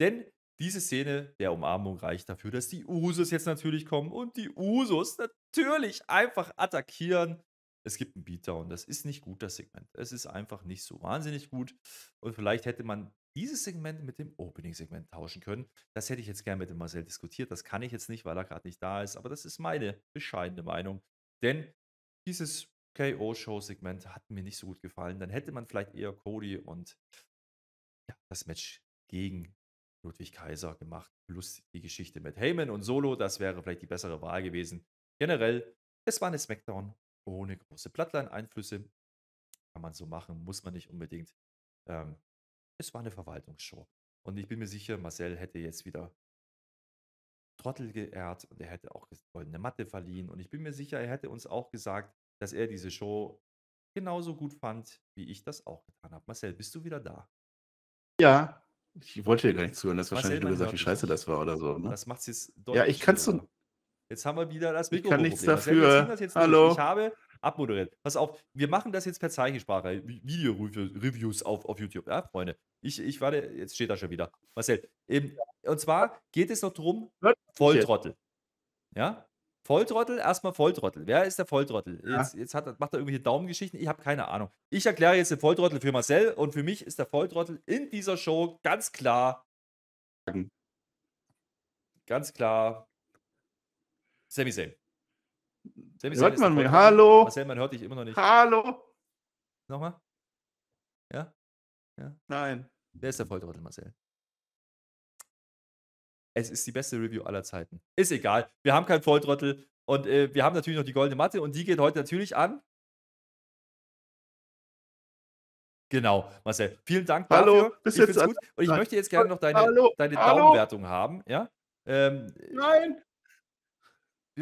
[SPEAKER 2] Denn diese Szene der Umarmung reicht dafür, dass die Usos jetzt natürlich kommen und die Usos natürlich einfach attackieren. Es gibt einen Beatdown. Das ist nicht gut, das Segment. Es ist einfach nicht so wahnsinnig gut. Und vielleicht hätte man dieses Segment mit dem Opening-Segment tauschen können. Das hätte ich jetzt gerne mit dem Marcel diskutiert. Das kann ich jetzt nicht, weil er gerade nicht da ist. Aber das ist meine bescheidene Meinung. Denn dieses KO-Show-Segment hat mir nicht so gut gefallen. Dann hätte man vielleicht eher Cody und ja, das Match gegen Ludwig Kaiser gemacht. Plus die Geschichte mit Heyman und Solo. Das wäre vielleicht die bessere Wahl gewesen. Generell, es war eine Smackdown ohne große Bloodline-Einflüsse. Kann man so machen, muss man nicht unbedingt. Ähm, es war eine Verwaltungsshow. Und ich bin mir sicher, Marcel hätte jetzt wieder Trottel geehrt und er hätte auch goldene Matte verliehen. Und ich bin mir sicher, er hätte uns auch gesagt, dass er diese Show genauso gut fand, wie ich das auch getan habe. Marcel, bist du wieder da?
[SPEAKER 3] Ja, ich wollte dir gar nicht zuhören. Das
[SPEAKER 2] Marcel,
[SPEAKER 3] wahrscheinlich
[SPEAKER 2] man
[SPEAKER 3] gesagt, wie scheiße das war oder so. Ne?
[SPEAKER 2] Das macht es jetzt
[SPEAKER 3] Ja, ich kann's
[SPEAKER 2] schwerer.
[SPEAKER 3] so-
[SPEAKER 2] Jetzt haben wir wieder das
[SPEAKER 3] Ich kann nichts
[SPEAKER 2] wir
[SPEAKER 3] dafür.
[SPEAKER 2] das jetzt.
[SPEAKER 3] Hallo?
[SPEAKER 2] Ich habe abmoderiert. Pass auf, wir machen das jetzt per Zeichensprache. Video-Reviews auf, auf YouTube, ja, Freunde. Ich, ich warte, jetzt steht da schon wieder. Marcel, ähm, und zwar geht es noch drum, Volltrottel. Ja? Volltrottel, erstmal Volltrottel. Wer ist der Volltrottel?
[SPEAKER 3] Ja.
[SPEAKER 2] Jetzt, jetzt hat, macht er irgendwelche Daumengeschichten. Ich habe keine Ahnung. Ich erkläre jetzt den Volltrottel für Marcel und für mich ist der Volltrottel in dieser Show ganz klar, ganz klar Sammy. Sami Zayn
[SPEAKER 3] Hört man mich? Hallo?
[SPEAKER 2] Marcel, man hört dich immer noch nicht.
[SPEAKER 3] Hallo?
[SPEAKER 2] Nochmal? Ja?
[SPEAKER 3] Nein.
[SPEAKER 2] Wer ist der Volltrottel, Marcel? Es ist die beste Review aller Zeiten. Ist egal. Wir haben keinen Volltrottel und äh, wir haben natürlich noch die goldene Matte und die geht heute natürlich an. Genau, Marcel. Vielen Dank
[SPEAKER 3] Hallo,
[SPEAKER 2] dafür.
[SPEAKER 3] bist
[SPEAKER 2] ich
[SPEAKER 3] jetzt
[SPEAKER 2] gut. Und ich möchte jetzt gerne noch deine,
[SPEAKER 3] Hallo,
[SPEAKER 2] deine
[SPEAKER 3] hallo.
[SPEAKER 2] Daumenwertung haben. Ja? Ähm,
[SPEAKER 3] Nein.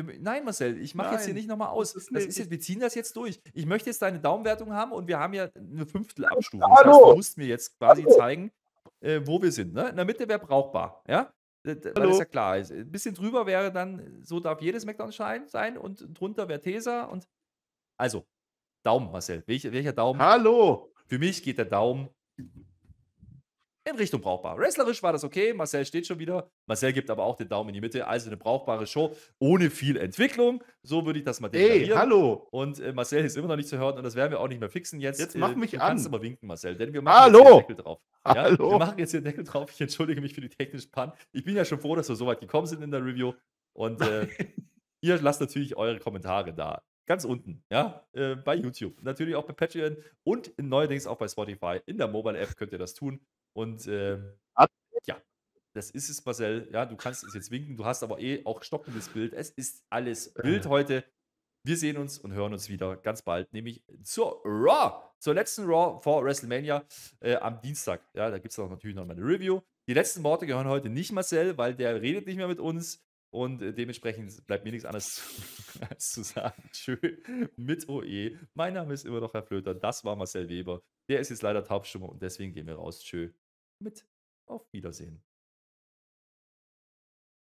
[SPEAKER 2] Nein, Marcel, ich mache jetzt hier nicht nochmal aus.
[SPEAKER 3] das
[SPEAKER 2] Das
[SPEAKER 3] ist
[SPEAKER 2] ist
[SPEAKER 3] nicht-
[SPEAKER 2] jetzt, wir ziehen das jetzt durch. Ich möchte jetzt deine Daumenwertung haben und wir haben ja eine Fünftelabstufung. Das heißt, du musst mir jetzt quasi
[SPEAKER 3] Hallo.
[SPEAKER 2] zeigen, äh, wo wir sind. Ne? In der Mitte wäre brauchbar. Ja? D- d- Weil
[SPEAKER 3] Hallo.
[SPEAKER 2] das ja klar ist. Ein bisschen drüber wäre dann, so darf jedes McDonald's sein und drunter wäre Tesa und. Also, Daumen, Marcel. Welcher, welcher Daumen?
[SPEAKER 3] Hallo.
[SPEAKER 2] Für mich geht der Daumen in Richtung brauchbar. Wrestlerisch war das okay. Marcel steht schon wieder. Marcel gibt aber auch den Daumen in die Mitte. Also eine brauchbare Show ohne viel Entwicklung. So würde ich das mal
[SPEAKER 3] Ey,
[SPEAKER 2] deklarieren.
[SPEAKER 3] hallo.
[SPEAKER 2] Und äh, Marcel ist immer noch nicht zu hören und das werden wir auch nicht mehr fixen jetzt.
[SPEAKER 3] Jetzt mach
[SPEAKER 2] Äh,
[SPEAKER 3] mich
[SPEAKER 2] du kannst
[SPEAKER 3] an.
[SPEAKER 2] aber winken, Marcel, denn wir machen
[SPEAKER 3] Hallo.
[SPEAKER 2] jetzt den Deckel drauf. Ja,
[SPEAKER 3] Hallo.
[SPEAKER 2] Wir machen jetzt den Deckel drauf. Ich entschuldige mich für die technischen Pannen. Ich bin ja schon froh, dass wir so weit gekommen sind in der Review. Und äh, ihr lasst natürlich eure Kommentare da. Ganz unten, ja, äh, bei YouTube. Natürlich auch bei Patreon und neuerdings auch bei Spotify. In der Mobile-App könnt ihr das tun. Und äh, ja, das ist es, Marcel. Ja, du kannst es jetzt winken. Du hast aber eh auch stoppendes Bild. Es ist alles Bild heute. Wir sehen uns und hören uns wieder ganz bald, nämlich zur Raw, zur letzten Raw vor WrestleMania äh, am Dienstag. Ja, da gibt es auch natürlich noch mal eine Review. Die letzten Worte gehören heute nicht Marcel, weil der redet nicht mehr mit uns und äh, dementsprechend bleibt mir nichts anderes zu, als zu sagen. Tschö mit OE. Mein Name ist immer noch Herr Flöter. Das war Marcel Weber. Der ist jetzt leider taubstumme und deswegen gehen wir raus. Tschö mit auf Wiedersehen.